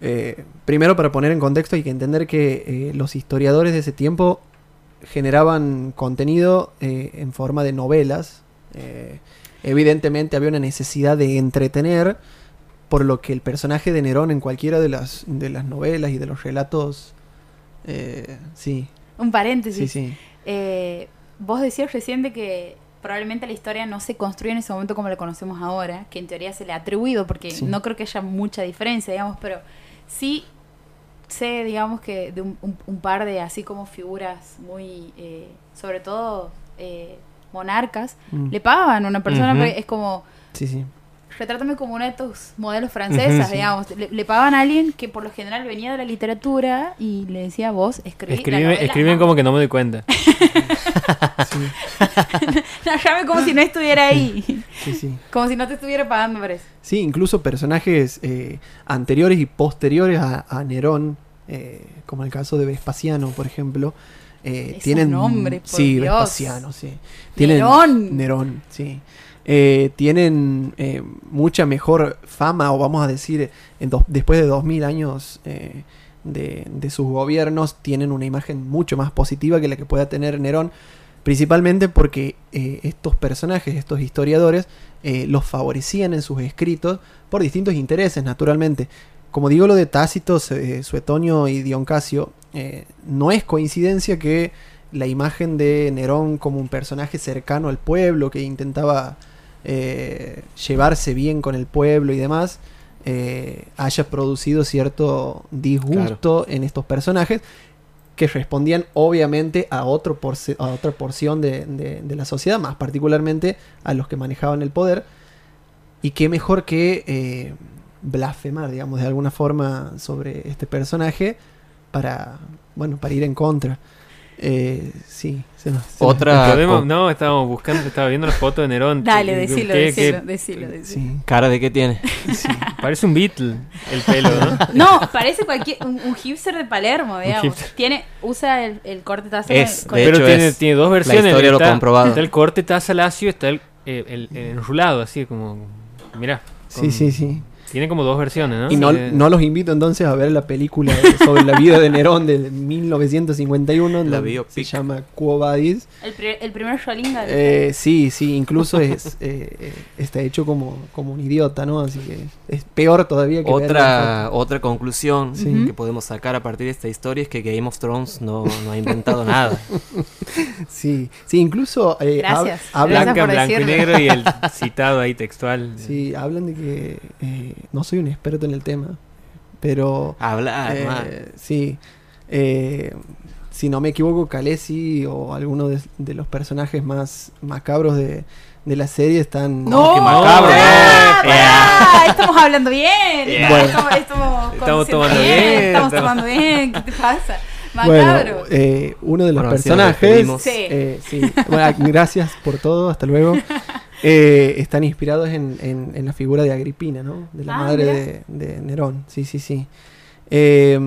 Eh, primero, para poner en contexto, hay que entender que eh, los historiadores de ese tiempo generaban contenido eh, en forma de novelas. Eh, evidentemente había una necesidad de entretener, por lo que el personaje de Nerón en cualquiera de las, de las novelas y de los relatos... Eh, sí. Un paréntesis. Sí, sí. vos decías recién de que probablemente la historia no se construye en ese momento como la conocemos ahora, que en teoría se le ha atribuido, porque sí. no creo que haya mucha diferencia, digamos, pero sí sé, digamos, que de un, un, un, par de así como figuras muy, eh, sobre todo, eh, monarcas, Mm. le pagaban a una persona, porque es como, Sí, sí. Retrátame como una de tus modelos francesas, sí. digamos. Le, le pagaban a alguien que por lo general venía de la literatura y le decía, vos escribí Escriben, novela". escriben No, como que no me doy cuenta. No, llame como si no estuviera ahí. Sí, sí. Como si no te estuviera pagando por eso. Sí, incluso personajes eh, anteriores y posteriores a, a Nerón, eh, como el caso de Vespasiano, por ejemplo, eh, tienen nombres, por sí, Dios. Vespasiano, sí. Tienen, Nerón. Nerón, sí. Eh, tienen eh, mucha mejor fama, o vamos a decir, en después de 2000 años eh, de, de sus gobiernos, tienen una imagen mucho más positiva que la que pueda tener Nerón, principalmente porque eh, estos personajes, estos historiadores, los favorecían en sus escritos por distintos intereses, naturalmente. Como digo lo de Tácito, Suetonio y Dion Casio, no es coincidencia que la imagen de Nerón como un personaje cercano al pueblo, que intentaba eh, llevarse bien con el pueblo y demás, eh, haya producido cierto disgusto en estos personajes que respondían obviamente a, otro porce- a otra porción de, de- de la sociedad, más particularmente a los que manejaban el poder. Y qué mejor que eh, blasfemar, digamos, de alguna forma sobre este personaje para, bueno, para ir en contra. Eh, sí, se nos- se Otra no, estábamos buscando, estaba viendo la foto de Nerón. Dale, ¿Qué- decilo, qué- decilo, qué- decilo, decilo. Sí, cara de qué tiene. sí. Parece un Beatle el pelo, ¿no? No, parece cualquier un, un hipster de Palermo, digamos. Tiene usa el, el corte taza Es, con- de Pero hecho, tiene, es tiene dos la versiones. historia lo está, comprobado. está el corte taza lacio, está el, eh, el, el enrulado, así como. Mira. Sí, sí, sí. Tiene como dos versiones, ¿no? Y no, Eh, no los invito entonces a ver la película sobre la vida de Nerón de 1951, La donde se biopic. llama Quo Vadis. el, pri- el primer Yolinga. Eh, sí, sí, incluso es, eh, eh, está hecho como, como un idiota, ¿no? Así que es peor todavía que Otra, otra conclusión Sí. que podemos sacar a partir de esta historia es que Game of Thrones no, no ha inventado nada. Sí, sí, incluso eh, hab- Gracias. hablan, Gracias Blanca, por blanco y negro y el citado ahí textual. sí, hablan de que eh, no soy un experto en el tema, pero Hablar, eh, man. sí, eh, si no me equivoco, Khaleesi o alguno de, de los personajes más macabros de, de la serie están No, qué macabro, eh. pará, estamos hablando bien. Yeah. Bueno. Estamos, estamos, Estamos tomando bien, Estamos estamos- tomando bien. ¿Qué te pasa? Bueno, Macabro. eh, uno de los Bueno, personajes. Sí. eh, sí. Bueno, gracias por todo, hasta luego. Eh, están inspirados en, en- en la figura de Agripina, ¿no? De la Ah, madre de, de Nerón. Sí, sí, sí. Eh,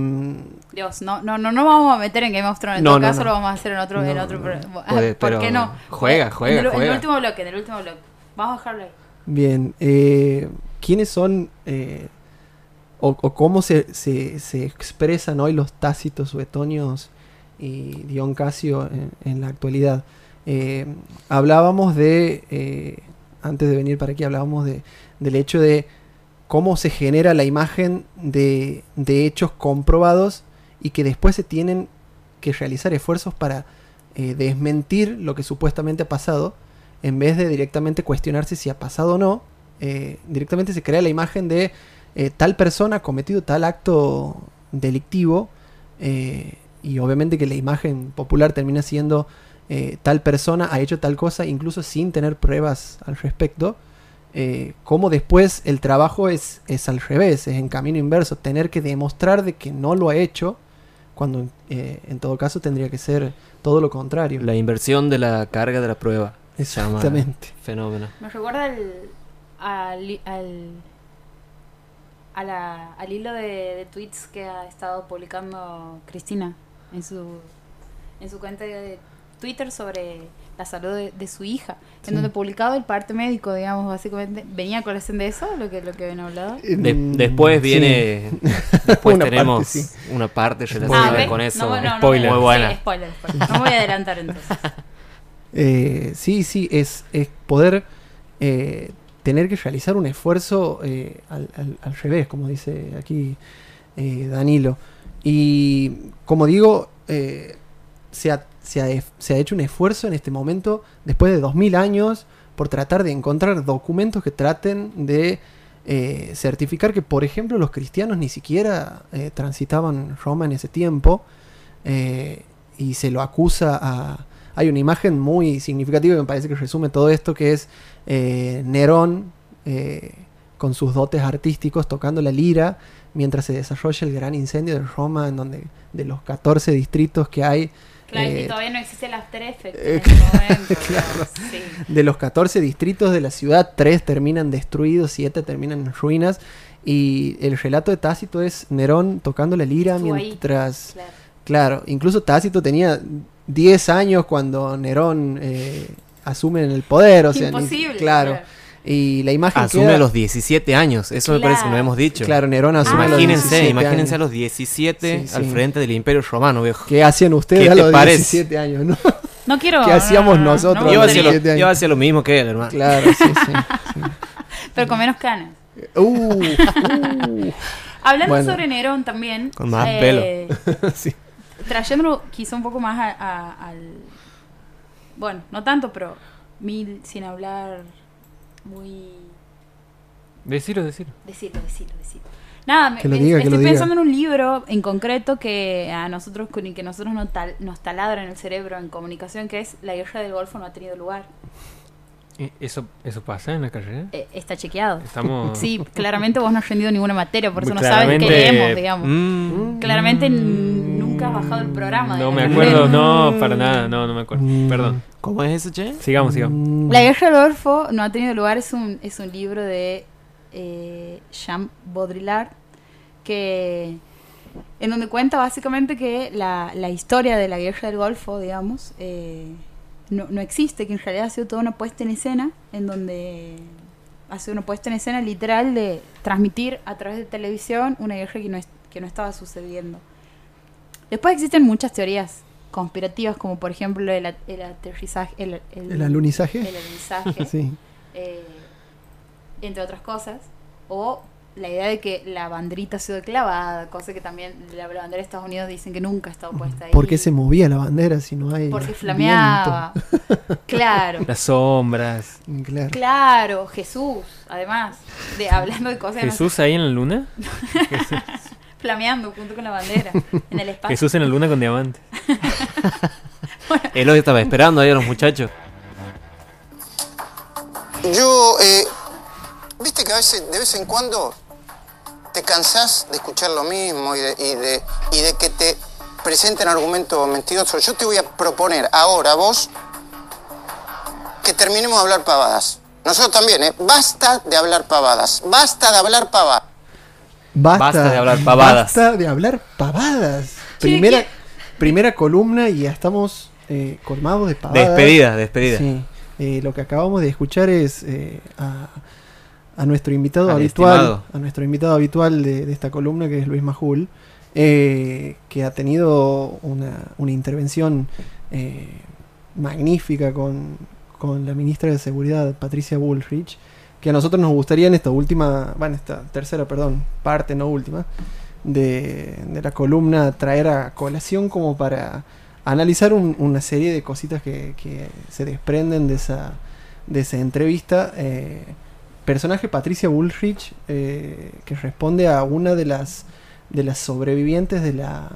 Dios, no, no, no, no vamos a meter en Game of Thrones. En No, todo no, caso, no. lo vamos a hacer en otro. en otro no. pro- Puede, ¿Por pero qué no? juega, juega, en el, En juega. el último bloque, en el último bloque. Vamos a dejarlo ahí. bien. eh, ¿Quiénes son eh, o, o cómo se, se, se expresan hoy los tácitos suetonios y Dion Casio en, en la actualidad? Eh, hablábamos de, eh, antes de venir para aquí, hablábamos de, del hecho de cómo se genera la imagen de, de hechos comprobados y que después se tienen que realizar esfuerzos para eh, desmentir lo que supuestamente ha pasado, en vez de directamente cuestionarse si ha pasado o no, directamente se crea la imagen de tal persona ha cometido tal acto delictivo y obviamente que la imagen popular termina siendo eh, tal persona ha hecho tal cosa incluso sin tener pruebas al respecto. Eh, como después el trabajo es, es al revés, es en camino inverso, tener que demostrar de que no lo ha hecho, cuando eh, en todo caso tendría que ser todo lo contrario. La inversión de la carga de la prueba. Exactamente. Fenómeno. Me recuerda al, al, al, a la- al hilo de, de tweets que ha estado publicando Cristina en su, en su cuenta de Twitter sobre la salud de, de su hija, Sí. en donde publicado el parte médico, digamos, básicamente, venía a colación de eso, lo que, lo que habían hablado. De- Mm, después sí. viene. Después Una tenemos parte, sí. una parte relacionada Ah, con eso. No, Spoiler. no, Muy buena. sí, spoiler, spoiler. No voy a adelantar entonces. Eh, sí, sí, es, es poder eh, tener que realizar un esfuerzo eh, al, al- al revés, como dice aquí eh, Danilo. Y como digo, eh, se, ha, se ha hecho un esfuerzo en este momento, después de 2000 años, por tratar de encontrar documentos que traten de eh, certificar que, por ejemplo, los cristianos ni siquiera eh, transitaban Roma en ese tiempo. eh, y se lo acusa a, hay una imagen muy significativa que me parece que resume todo esto, que es Nerón con sus dotes artísticos tocando la lira mientras se desarrolla el gran incendio de Roma, en donde de los 14 distritos que hay, Claro, Eh, y todavía no existe el After Effects eh, momento. claro. Sí. de los 14 distritos de la ciudad, 3 terminan destruidos, 7 terminan en ruinas. Y el relato de Tácito es Nerón tocando la lira Estuvo mientras... Claro. Claro, incluso Tácito tenía 10 años cuando Nerón eh, asume el poder, o sea, ni- Imposible. claro. Y la imagen Asume queda- a los 17 años, eso me parece que no Claro. hemos dicho. Claro, Nerón asume a los Imagínense, 17 imagínense a años. los 17 Sí, al frente del Imperio Romano, viejo. ¿Qué hacían ustedes ¿Qué a los parece? 17 años, no? No quiero. ¿Qué hacíamos no, no, nosotros Yo a los hacía, lo, 17 yo hacía lo mismo que él, hermano. Claro, sí, sí. Pero con menos canas. Uh, uh, Hablando Bueno. sobre Nerón también. Con más eh, sí. Trayéndolo quizá un poco más a- a- al. Bueno, no tanto, pero mil sin hablar muy. Decilo, decilo. Decirlo, decirlo, decirlo. Nada, me, diga, estoy pensando en un libro en concreto que a nosotros con el que nosotros nos, tal- nos taladra en el cerebro en comunicación, que es La guerra del Golfo no ha tenido lugar. Eh, ¿Eso, ¿Eso pasa en la carrera? Eh, está chequeado. Estamos... Sí, claramente vos no has rendido ninguna materia, por eso no sabes qué leemos, digamos. Mm, Claramente nunca has bajado el programa. No la me acuerdo, no, para nada, no, no me acuerdo. Mm. Perdón. ¿Cómo es eso, che? Sigamos, sigamos. Mm, La guerra del Golfo no ha tenido lugar, es un, es un libro de eh, Jean Baudrillard, que, en donde cuenta básicamente que la, la historia de la guerra del Golfo, digamos, eh, no, no existe, que en realidad ha sido toda una puesta en escena, en donde ha sido una puesta en escena literal de transmitir a través de televisión una guerra que no, es- que no estaba sucediendo. Después existen muchas teorías conspirativas, como por ejemplo el, at- el aterrizaje, el, el- ¿El alunizaje? el alunizaje, Sí. eh, entre otras cosas, o la idea de que la banderita ha sido clavada, cosa que también la bandera de Estados Unidos dicen que nunca ha estado puesta ahí. ¿Por qué se movía la bandera si no hay Porque flameaba. Claro. Las sombras. viento? Claro. Claro, Jesús, además, de hablando de cosas no- ¿Jesús ahí en la luna? flameando junto con la bandera en el espacio. Jesús en la luna con diamantes. Es lo que estaba esperando ahí a los muchachos. Yo, eh, viste que a veces, de vez en cuando, te cansás de escuchar lo mismo y de, y de, y de que te presenten argumentos mentirosos. Yo te voy a proponer ahora a vos que terminemos de hablar pavadas. Nosotros también, ¿eh? Basta de hablar pavadas. Basta de hablar pavadas. Basta, Basta de hablar pavadas. Basta de hablar pavadas. Primera, ¿qué? primera columna y ya estamos eh, colmados de pavadas. Despedida, despedida. Sí. Eh, lo que acabamos de escuchar es eh, a, a nuestro invitado Al habitual, estimado. a nuestro invitado habitual de, de esta columna que es Luis Majul, eh, que ha tenido una, una intervención eh, magnífica con, con la ministra de Seguridad Patricia Bullrich, que a nosotros nos gustaría en esta última, bueno, esta tercera, perdón, parte, no última, de, de la columna traer a colación como para analizar un- una serie de cositas que, que se desprenden de esa, de esa entrevista. Eh, personaje Patricia Bullrich, eh, que responde a una de las, de las sobrevivientes de la,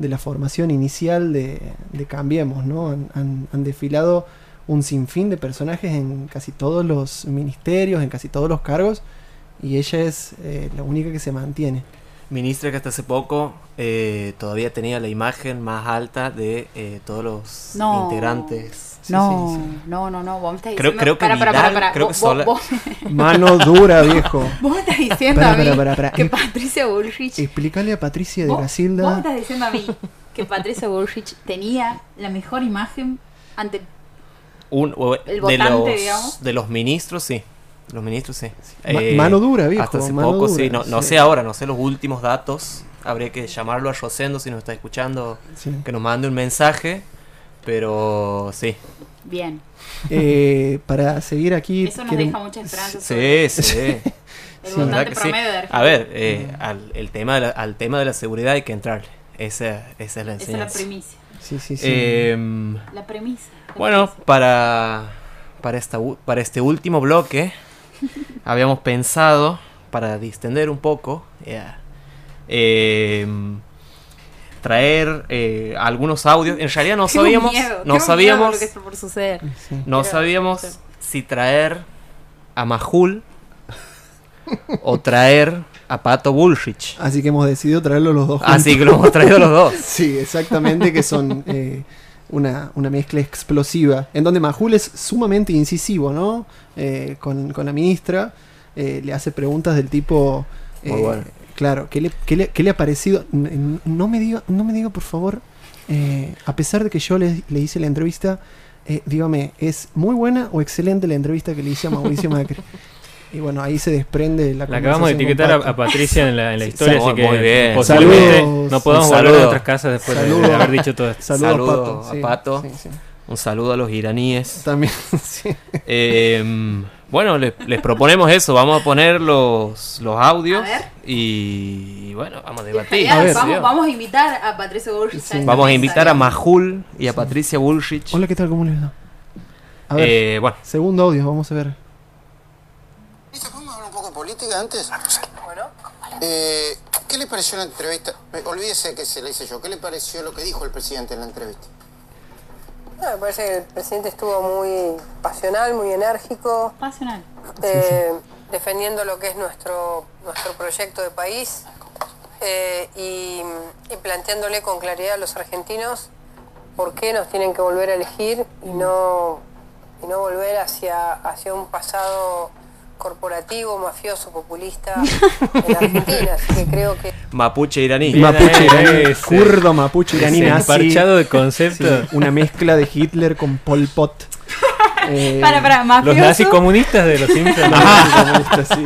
de la formación inicial de, de Cambiemos, ¿no? Han- han desfilado un sinfín de personajes en casi todos los ministerios, en casi todos los cargos, y ella es eh, la única que se mantiene. Ministra que hasta hace poco eh, todavía tenía la imagen más alta de eh, todos los No. integrantes. Sí, no, sí, sí. no, no, no, vos me estás Creo- diciendo... creo que creo Vos- que sola- vos, Mano dura, viejo. vos me estás diciendo a mí que Patricia Bullrich... Explícale a Patricia de vos, vos me estás diciendo a mí que Patricia Bullrich tenía la mejor imagen ante... Un- o- El de, votante, los, digamos. de los ministros, sí. Los ministros, sí. Ma- Eh, mano dura, viejo. Hasta hace poco, dura, sí. No, no sí. sé ahora, no sé los últimos datos. Habría que llamarlo a Rosendo si nos está escuchando, Sí. que nos mande un mensaje. Pero sí. Bien, Eh, para seguir aquí. eso nos quieren- deja mucha esperanza Sí, sí. el Sí. Promedio de Argentina. A ver, eh, al, el tema de la- al tema de la seguridad hay que entrarle. Esa, esa es la Esa es la enseñanza. primicia. Sí, sí, sí. Em, La premisa. la Bueno, premisa. para, para, esta, para este último bloque, habíamos pensado, para distender un poco, ya, em, extraer eh, algunos audios. En realidad no sabíamos, miedo, no sabíamos, lo que está por suceder. Sí. no Pero- sabíamos si traer a Majul o traer a Pato Bullrich. Así que hemos decidido traerlo los dos juntos. Así que lo hemos traído los dos. Sí, exactamente, que son eh, una, una mezcla explosiva, en donde Majul es sumamente incisivo, ¿no? Eh, con, con la ministra, eh, le hace preguntas del tipo... Muy eh, bueno. Claro, ¿qué le, qué le- qué le ha parecido? No me diga, no me diga por favor, eh, a pesar de que yo le, le hice la entrevista, dígame, ¿es muy buena o excelente la entrevista que le hice a Mauricio Macri? Y bueno, ahí se desprende la La acabamos de etiquetar a, a Patricia en la, en la Sí, historia, así que muy bien. posiblemente Saludos. no podamos volver a nuestras casas después de- haber dicho todo esto. Saludos, Saludo Pato. a Pato. sí, sí. Un saludo a los iraníes. También, sí. Eh, bueno, les, les proponemos eso. Vamos a poner los, los audios A ver. y bueno, vamos a debatir. A ver. vamos, vamos a invitar a Patricio Bullrich. Sí. Vamos a invitar a. Majul y a Patricia Bullrich. Hola, ¿qué tal? ¿Cómo les va? A ver, Eh, bueno, segundo audio, vamos a ver. ¿Listo? ¿Podemos hablar un poco de política antes? Bueno. Eh, ¿Qué le pareció la entrevista? Olvídese que se le hice yo. ¿Qué le pareció lo que dijo el presidente en la entrevista? Ah, me parece que el presidente estuvo muy pasional, muy enérgico, Pasional. eh, defendiendo lo que es nuestro, nuestro proyecto de país eh, y, y planteándole con claridad a los argentinos por qué nos tienen que volver a elegir y no, y no volver hacia, hacia un pasado corporativo, mafioso, populista en Argentina. Así que creo que Mapuche iraní. Bien. Mapuche iraní, kurdo, mapuche iraní, nazi. emparchado de Sí, conceptos. una mezcla de Hitler con Pol Pot. Eh, Para, para, Los nazis comunistas de los Simpsons. los nazis comunistas, sí.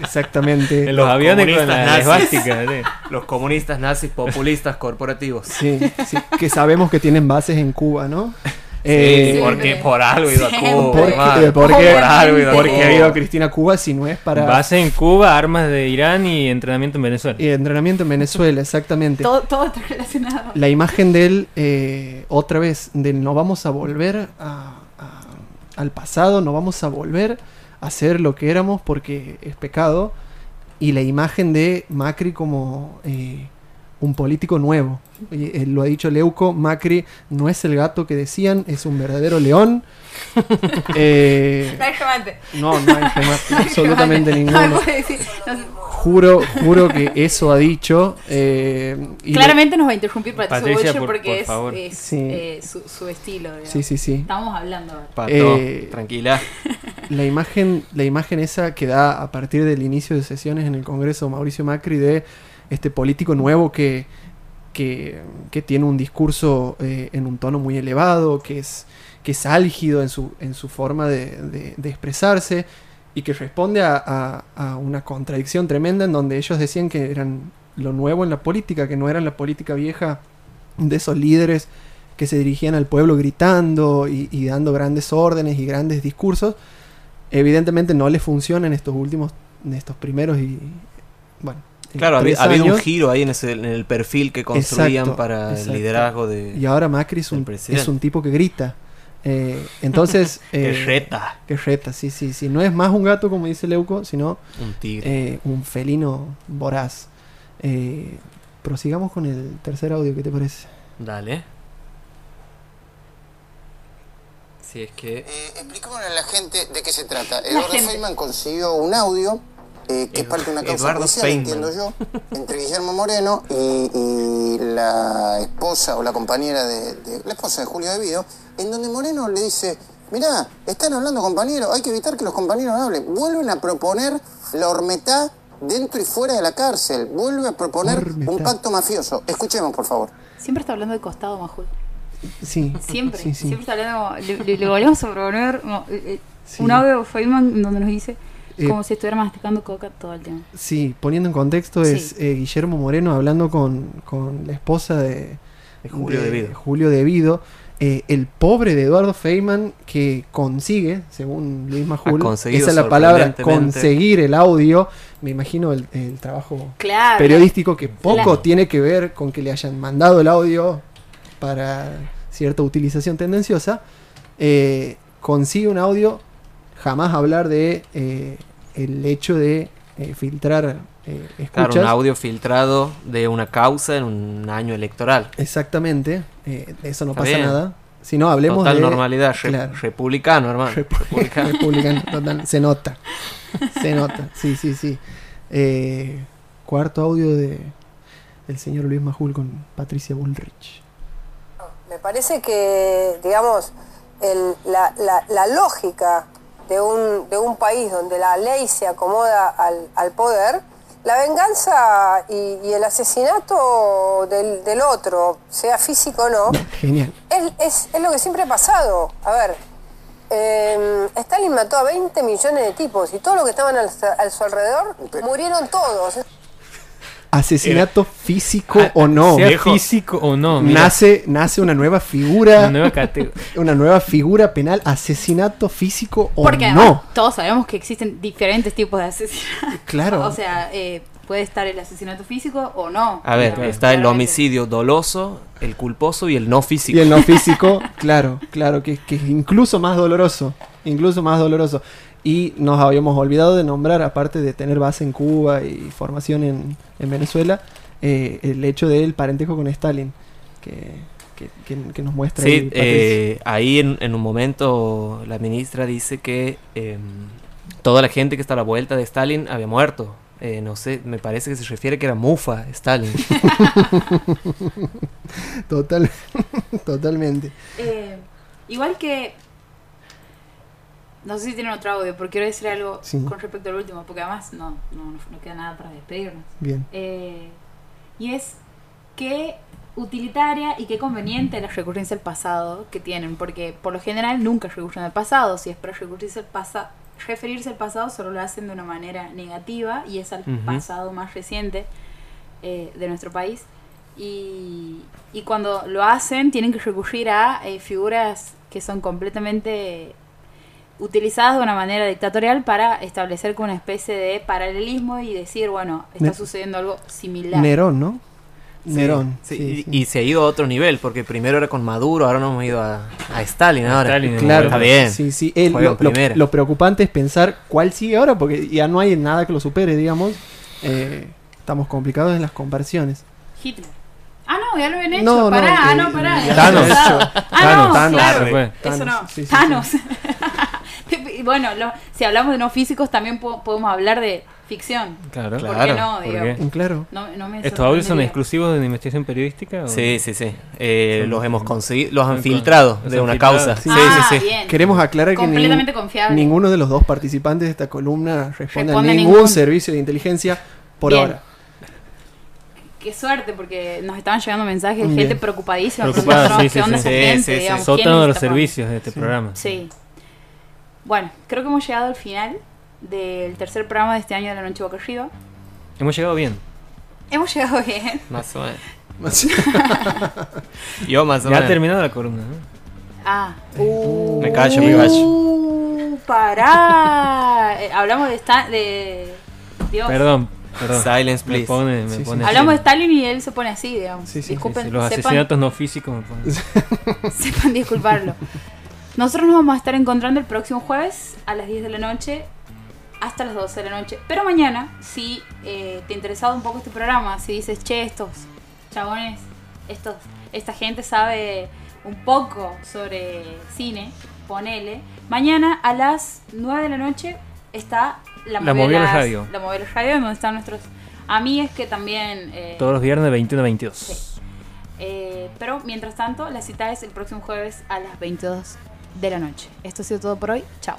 Exactamente. En los aviones con comunistas la nazis. esvástica. sí. Los comunistas nazis populistas corporativos. Sí, sí, que sabemos que tienen bases en Cuba, ¿no? Sí, Eh, porque por algo he ido a. Cuba. porque, porque, por algo he ido a porque Cuba. ha ido Cristina a Cuba si no es para Base en Cuba, armas de Irán y entrenamiento en Venezuela. y entrenamiento en Venezuela, exactamente. Todo, todo está relacionado. La imagen de él, eh, otra vez, del no vamos a volver a- a- al pasado, no vamos a volver a ser lo que éramos porque es pecado. Y la imagen de Macri como eh, un político nuevo. Y, eh, lo ha dicho Leuco, Macri no es el gato que decían, es un verdadero león. Eh, No hay remate. no, no hay remate, No hay absolutamente remate. ninguno. No. No. Juro, juro que eso ha dicho. eh, y le- Claramente nos va a interrumpir Patricio Patricia, Bullrich por- porque por es, favor. es, Sí. eh, su, su estilo. digamos. Sí, sí, sí. Estamos hablando. Pato, Eh, tranquila. La imagen, la imagen esa que da a partir del inicio de sesiones en el Congreso Mauricio Macri de este político nuevo que, que, tiene un discurso eh, en un tono muy elevado, que es, que es álgido en su, en su forma de, expresarse y que responde a, una contradicción tremenda en donde ellos decían que eran lo nuevo en la política, que no eran la política vieja de esos líderes que se dirigían al pueblo gritando y, y dando grandes órdenes y grandes discursos. Evidentemente no le funciona en estos últimos, en estos primeros y bueno. Claro, había, había un giro ahí en, ese, en el perfil que construían Exacto, para exacto. el liderazgo de... Y ahora Macri es un, es un tipo que grita. Eh, entonces... que eh, reta. que reta, sí, sí, sí. No es más un gato, como dice Leuco, sino Un tigre. eh, un felino voraz. Eh, prosigamos con el tercer audio, ¿qué te parece? Dale. Si es que... Eh, a la gente de qué se trata. Eduardo. Feynman consiguió un audio eh, que es parte de una causa Eduardo judicial, Feynman. entiendo yo, entre Guillermo Moreno y, y la esposa o la compañera de, de- la esposa de Julio Devido, en donde Moreno le dice, mirá, están hablando compañeros, hay que evitar que los compañeros hablen. Vuelven a proponer la hormetá dentro y fuera de la cárcel. Vuelve a proponer Hormetá. un pacto mafioso. Escuchemos, por favor. Siempre está hablando de costado, Majul. Sí. Siempre. Sí, sí. Siempre está hablando. Le, le- le volvemos a proponer eh, eh, Sí. un audio de Feynman donde nos dice Eh, como si estuviera masticando coca todo el tiempo. Sí, poniendo en contexto es Sí. eh, Guillermo Moreno hablando con, con la esposa de, De Julio de Devido. Julio Devido, eh, el pobre de Eduardo Feynman que consigue, según Luis Majul, esa es la palabra, conseguir el audio. Me imagino el, el trabajo Claro. periodístico que poco tiene que ver con que le hayan mandado el audio para cierta utilización tendenciosa. eh, consigue un audio, jamás hablar de eh, el hecho de eh, filtrar eh, Claro, un audio filtrado de una causa en un año electoral. Exactamente, eh, de eso no Está pasa bien. nada. Si no, hablemos Total de... normalidad, re- claro. republicano, hermano. Rep- Republicano. Republicano, total, se nota. Se nota, sí, sí, sí. Eh, cuarto audio de el señor Luis Majul con Patricia Bullrich. Me parece que, digamos, el- la, la- la lógica de un, de un país donde la ley se acomoda al, al poder, la venganza y, y el asesinato del, del otro, sea físico o no, Genial. es, es- es lo que siempre ha pasado. A ver, eh, Stalin mató a 20 millones de tipos y todos los que estaban al, a su alrededor murieron todos. Asesinato físico Ah, o no. Sea Viejo. físico o no. mira, nace, nace una nueva figura, una nueva categoría. una nueva figura penal, asesinato físico o Porque además no. todos sabemos que existen diferentes tipos de asesinatos. Claro. O sea, eh, puede estar el asesinato físico o no. A ver, está el homicidio doloso, el culposo y el no físico. Y el no físico, claro, claro, que, que es incluso más doloroso, incluso más doloroso. Y nos habíamos olvidado de nombrar, aparte de tener base en Cuba y formación en, en Venezuela, eh, el hecho del parentejo con Stalin, que, que, que- que nos muestra ahí Sí, Patricia. eh, ahí en, en un momento la ministra dice que em, toda la gente que está a la vuelta de Stalin había muerto. Eh, no sé, me parece que se refiere que era Mufa Stalin. Total, totalmente. Eh, igual que. No sé si tienen otro audio, pero quiero decir algo Sí. con respecto al último, porque además no, no, no- no queda nada para despedirnos. Bien. Eh, y es qué utilitaria y qué conveniente la recurrencia al pasado que tienen, porque por lo general nunca recurren al pasado. Si es para recurrirse al pasa- referirse al pasado, solo lo hacen de una manera negativa y es al pasado más reciente eh, de nuestro país. Y, y cuando lo hacen, tienen que recurrir a eh, figuras que son completamente utilizadas de una manera dictatorial para establecer como una especie de paralelismo y decir, bueno, está Ne- sucediendo algo similar. Nerón, ¿no? Nerón. Sí, sí, y, sí. y se ha ido a otro nivel, porque primero era con Maduro, ahora nos hemos ido a, a Stalin ahora. Stalin, Claro, Está bien. Sí, sí. El- Juega lo, lo- lo preocupante es pensar cuál sigue ahora, porque ya no hay nada que lo supere, digamos. Eh, estamos complicados en las conversiones. Hitler. Ah, no, ya lo habían hecho. No, no, pará, ah, no, pará. Thanos. Ah, Thanos, no, Thanos, claro. fue. Eso Thanos, no. sí, sí, Thanos. Y bueno, lo- si hablamos de no físicos, también po- podemos hablar de ficción. Claro. Claro. ¿Por qué no? ¿por Digo, qué? Claro. No, no me ¿Estos audios son exclusivos de la investigación periodística? o- Sí, sí, sí. Eh, los hemos conseguido, los han filtrado de una filtrado. causa. Sí. Sí, ah, sí, sí. bien. Queremos aclarar que confiable. ninguno de los dos participantes de esta columna responde a Responde a ningún, ningún. servicio de inteligencia por Bien. ahora. Qué suerte, porque nos estaban llegando mensajes de gente preocupadísima. Preocupada, sí, sí, ¿Qué onda sí. gente? sí, sí. digamos, Sótano ¿quién de los servicios de este Sí. programa. Sí. Bueno, creo que hemos llegado al final del tercer programa de este año de la Noche Boca Arriba. Hemos llegado bien. Hemos llegado bien. Más o menos. Yo más o Ya ha menos. terminado la columna, ¿no? Ah. Uh, Me callo, me callo. Uh, pará. Eh, hablamos de, esta, de Dios. Perdón, perdón. Silence, Me please. pone, me Sí, sí. pone Hablamos de. Stalin y él se pone así, digamos. Sí, sí, sí, Disculpen, Sí, los sepan, asesinatos no físicos me ponen. sepan disculparlo. Nosotros nos vamos a estar encontrando el próximo jueves a las 10 de la noche hasta las 12 de la noche. Pero mañana, si eh, te interesado un poco este programa, si dices, che, estos chabones, estos, esta gente sabe un poco sobre cine, ponele. Mañana a las 9 de la noche está la, La Moviolas Radio. La Moviolas Radio, donde están nuestros amigos que también... eh, Todos los viernes de 21 a 22. Sí. Eh, pero mientras tanto, la cita es el próximo jueves a las 22 de la noche. Esto ha sido todo por hoy. Chao.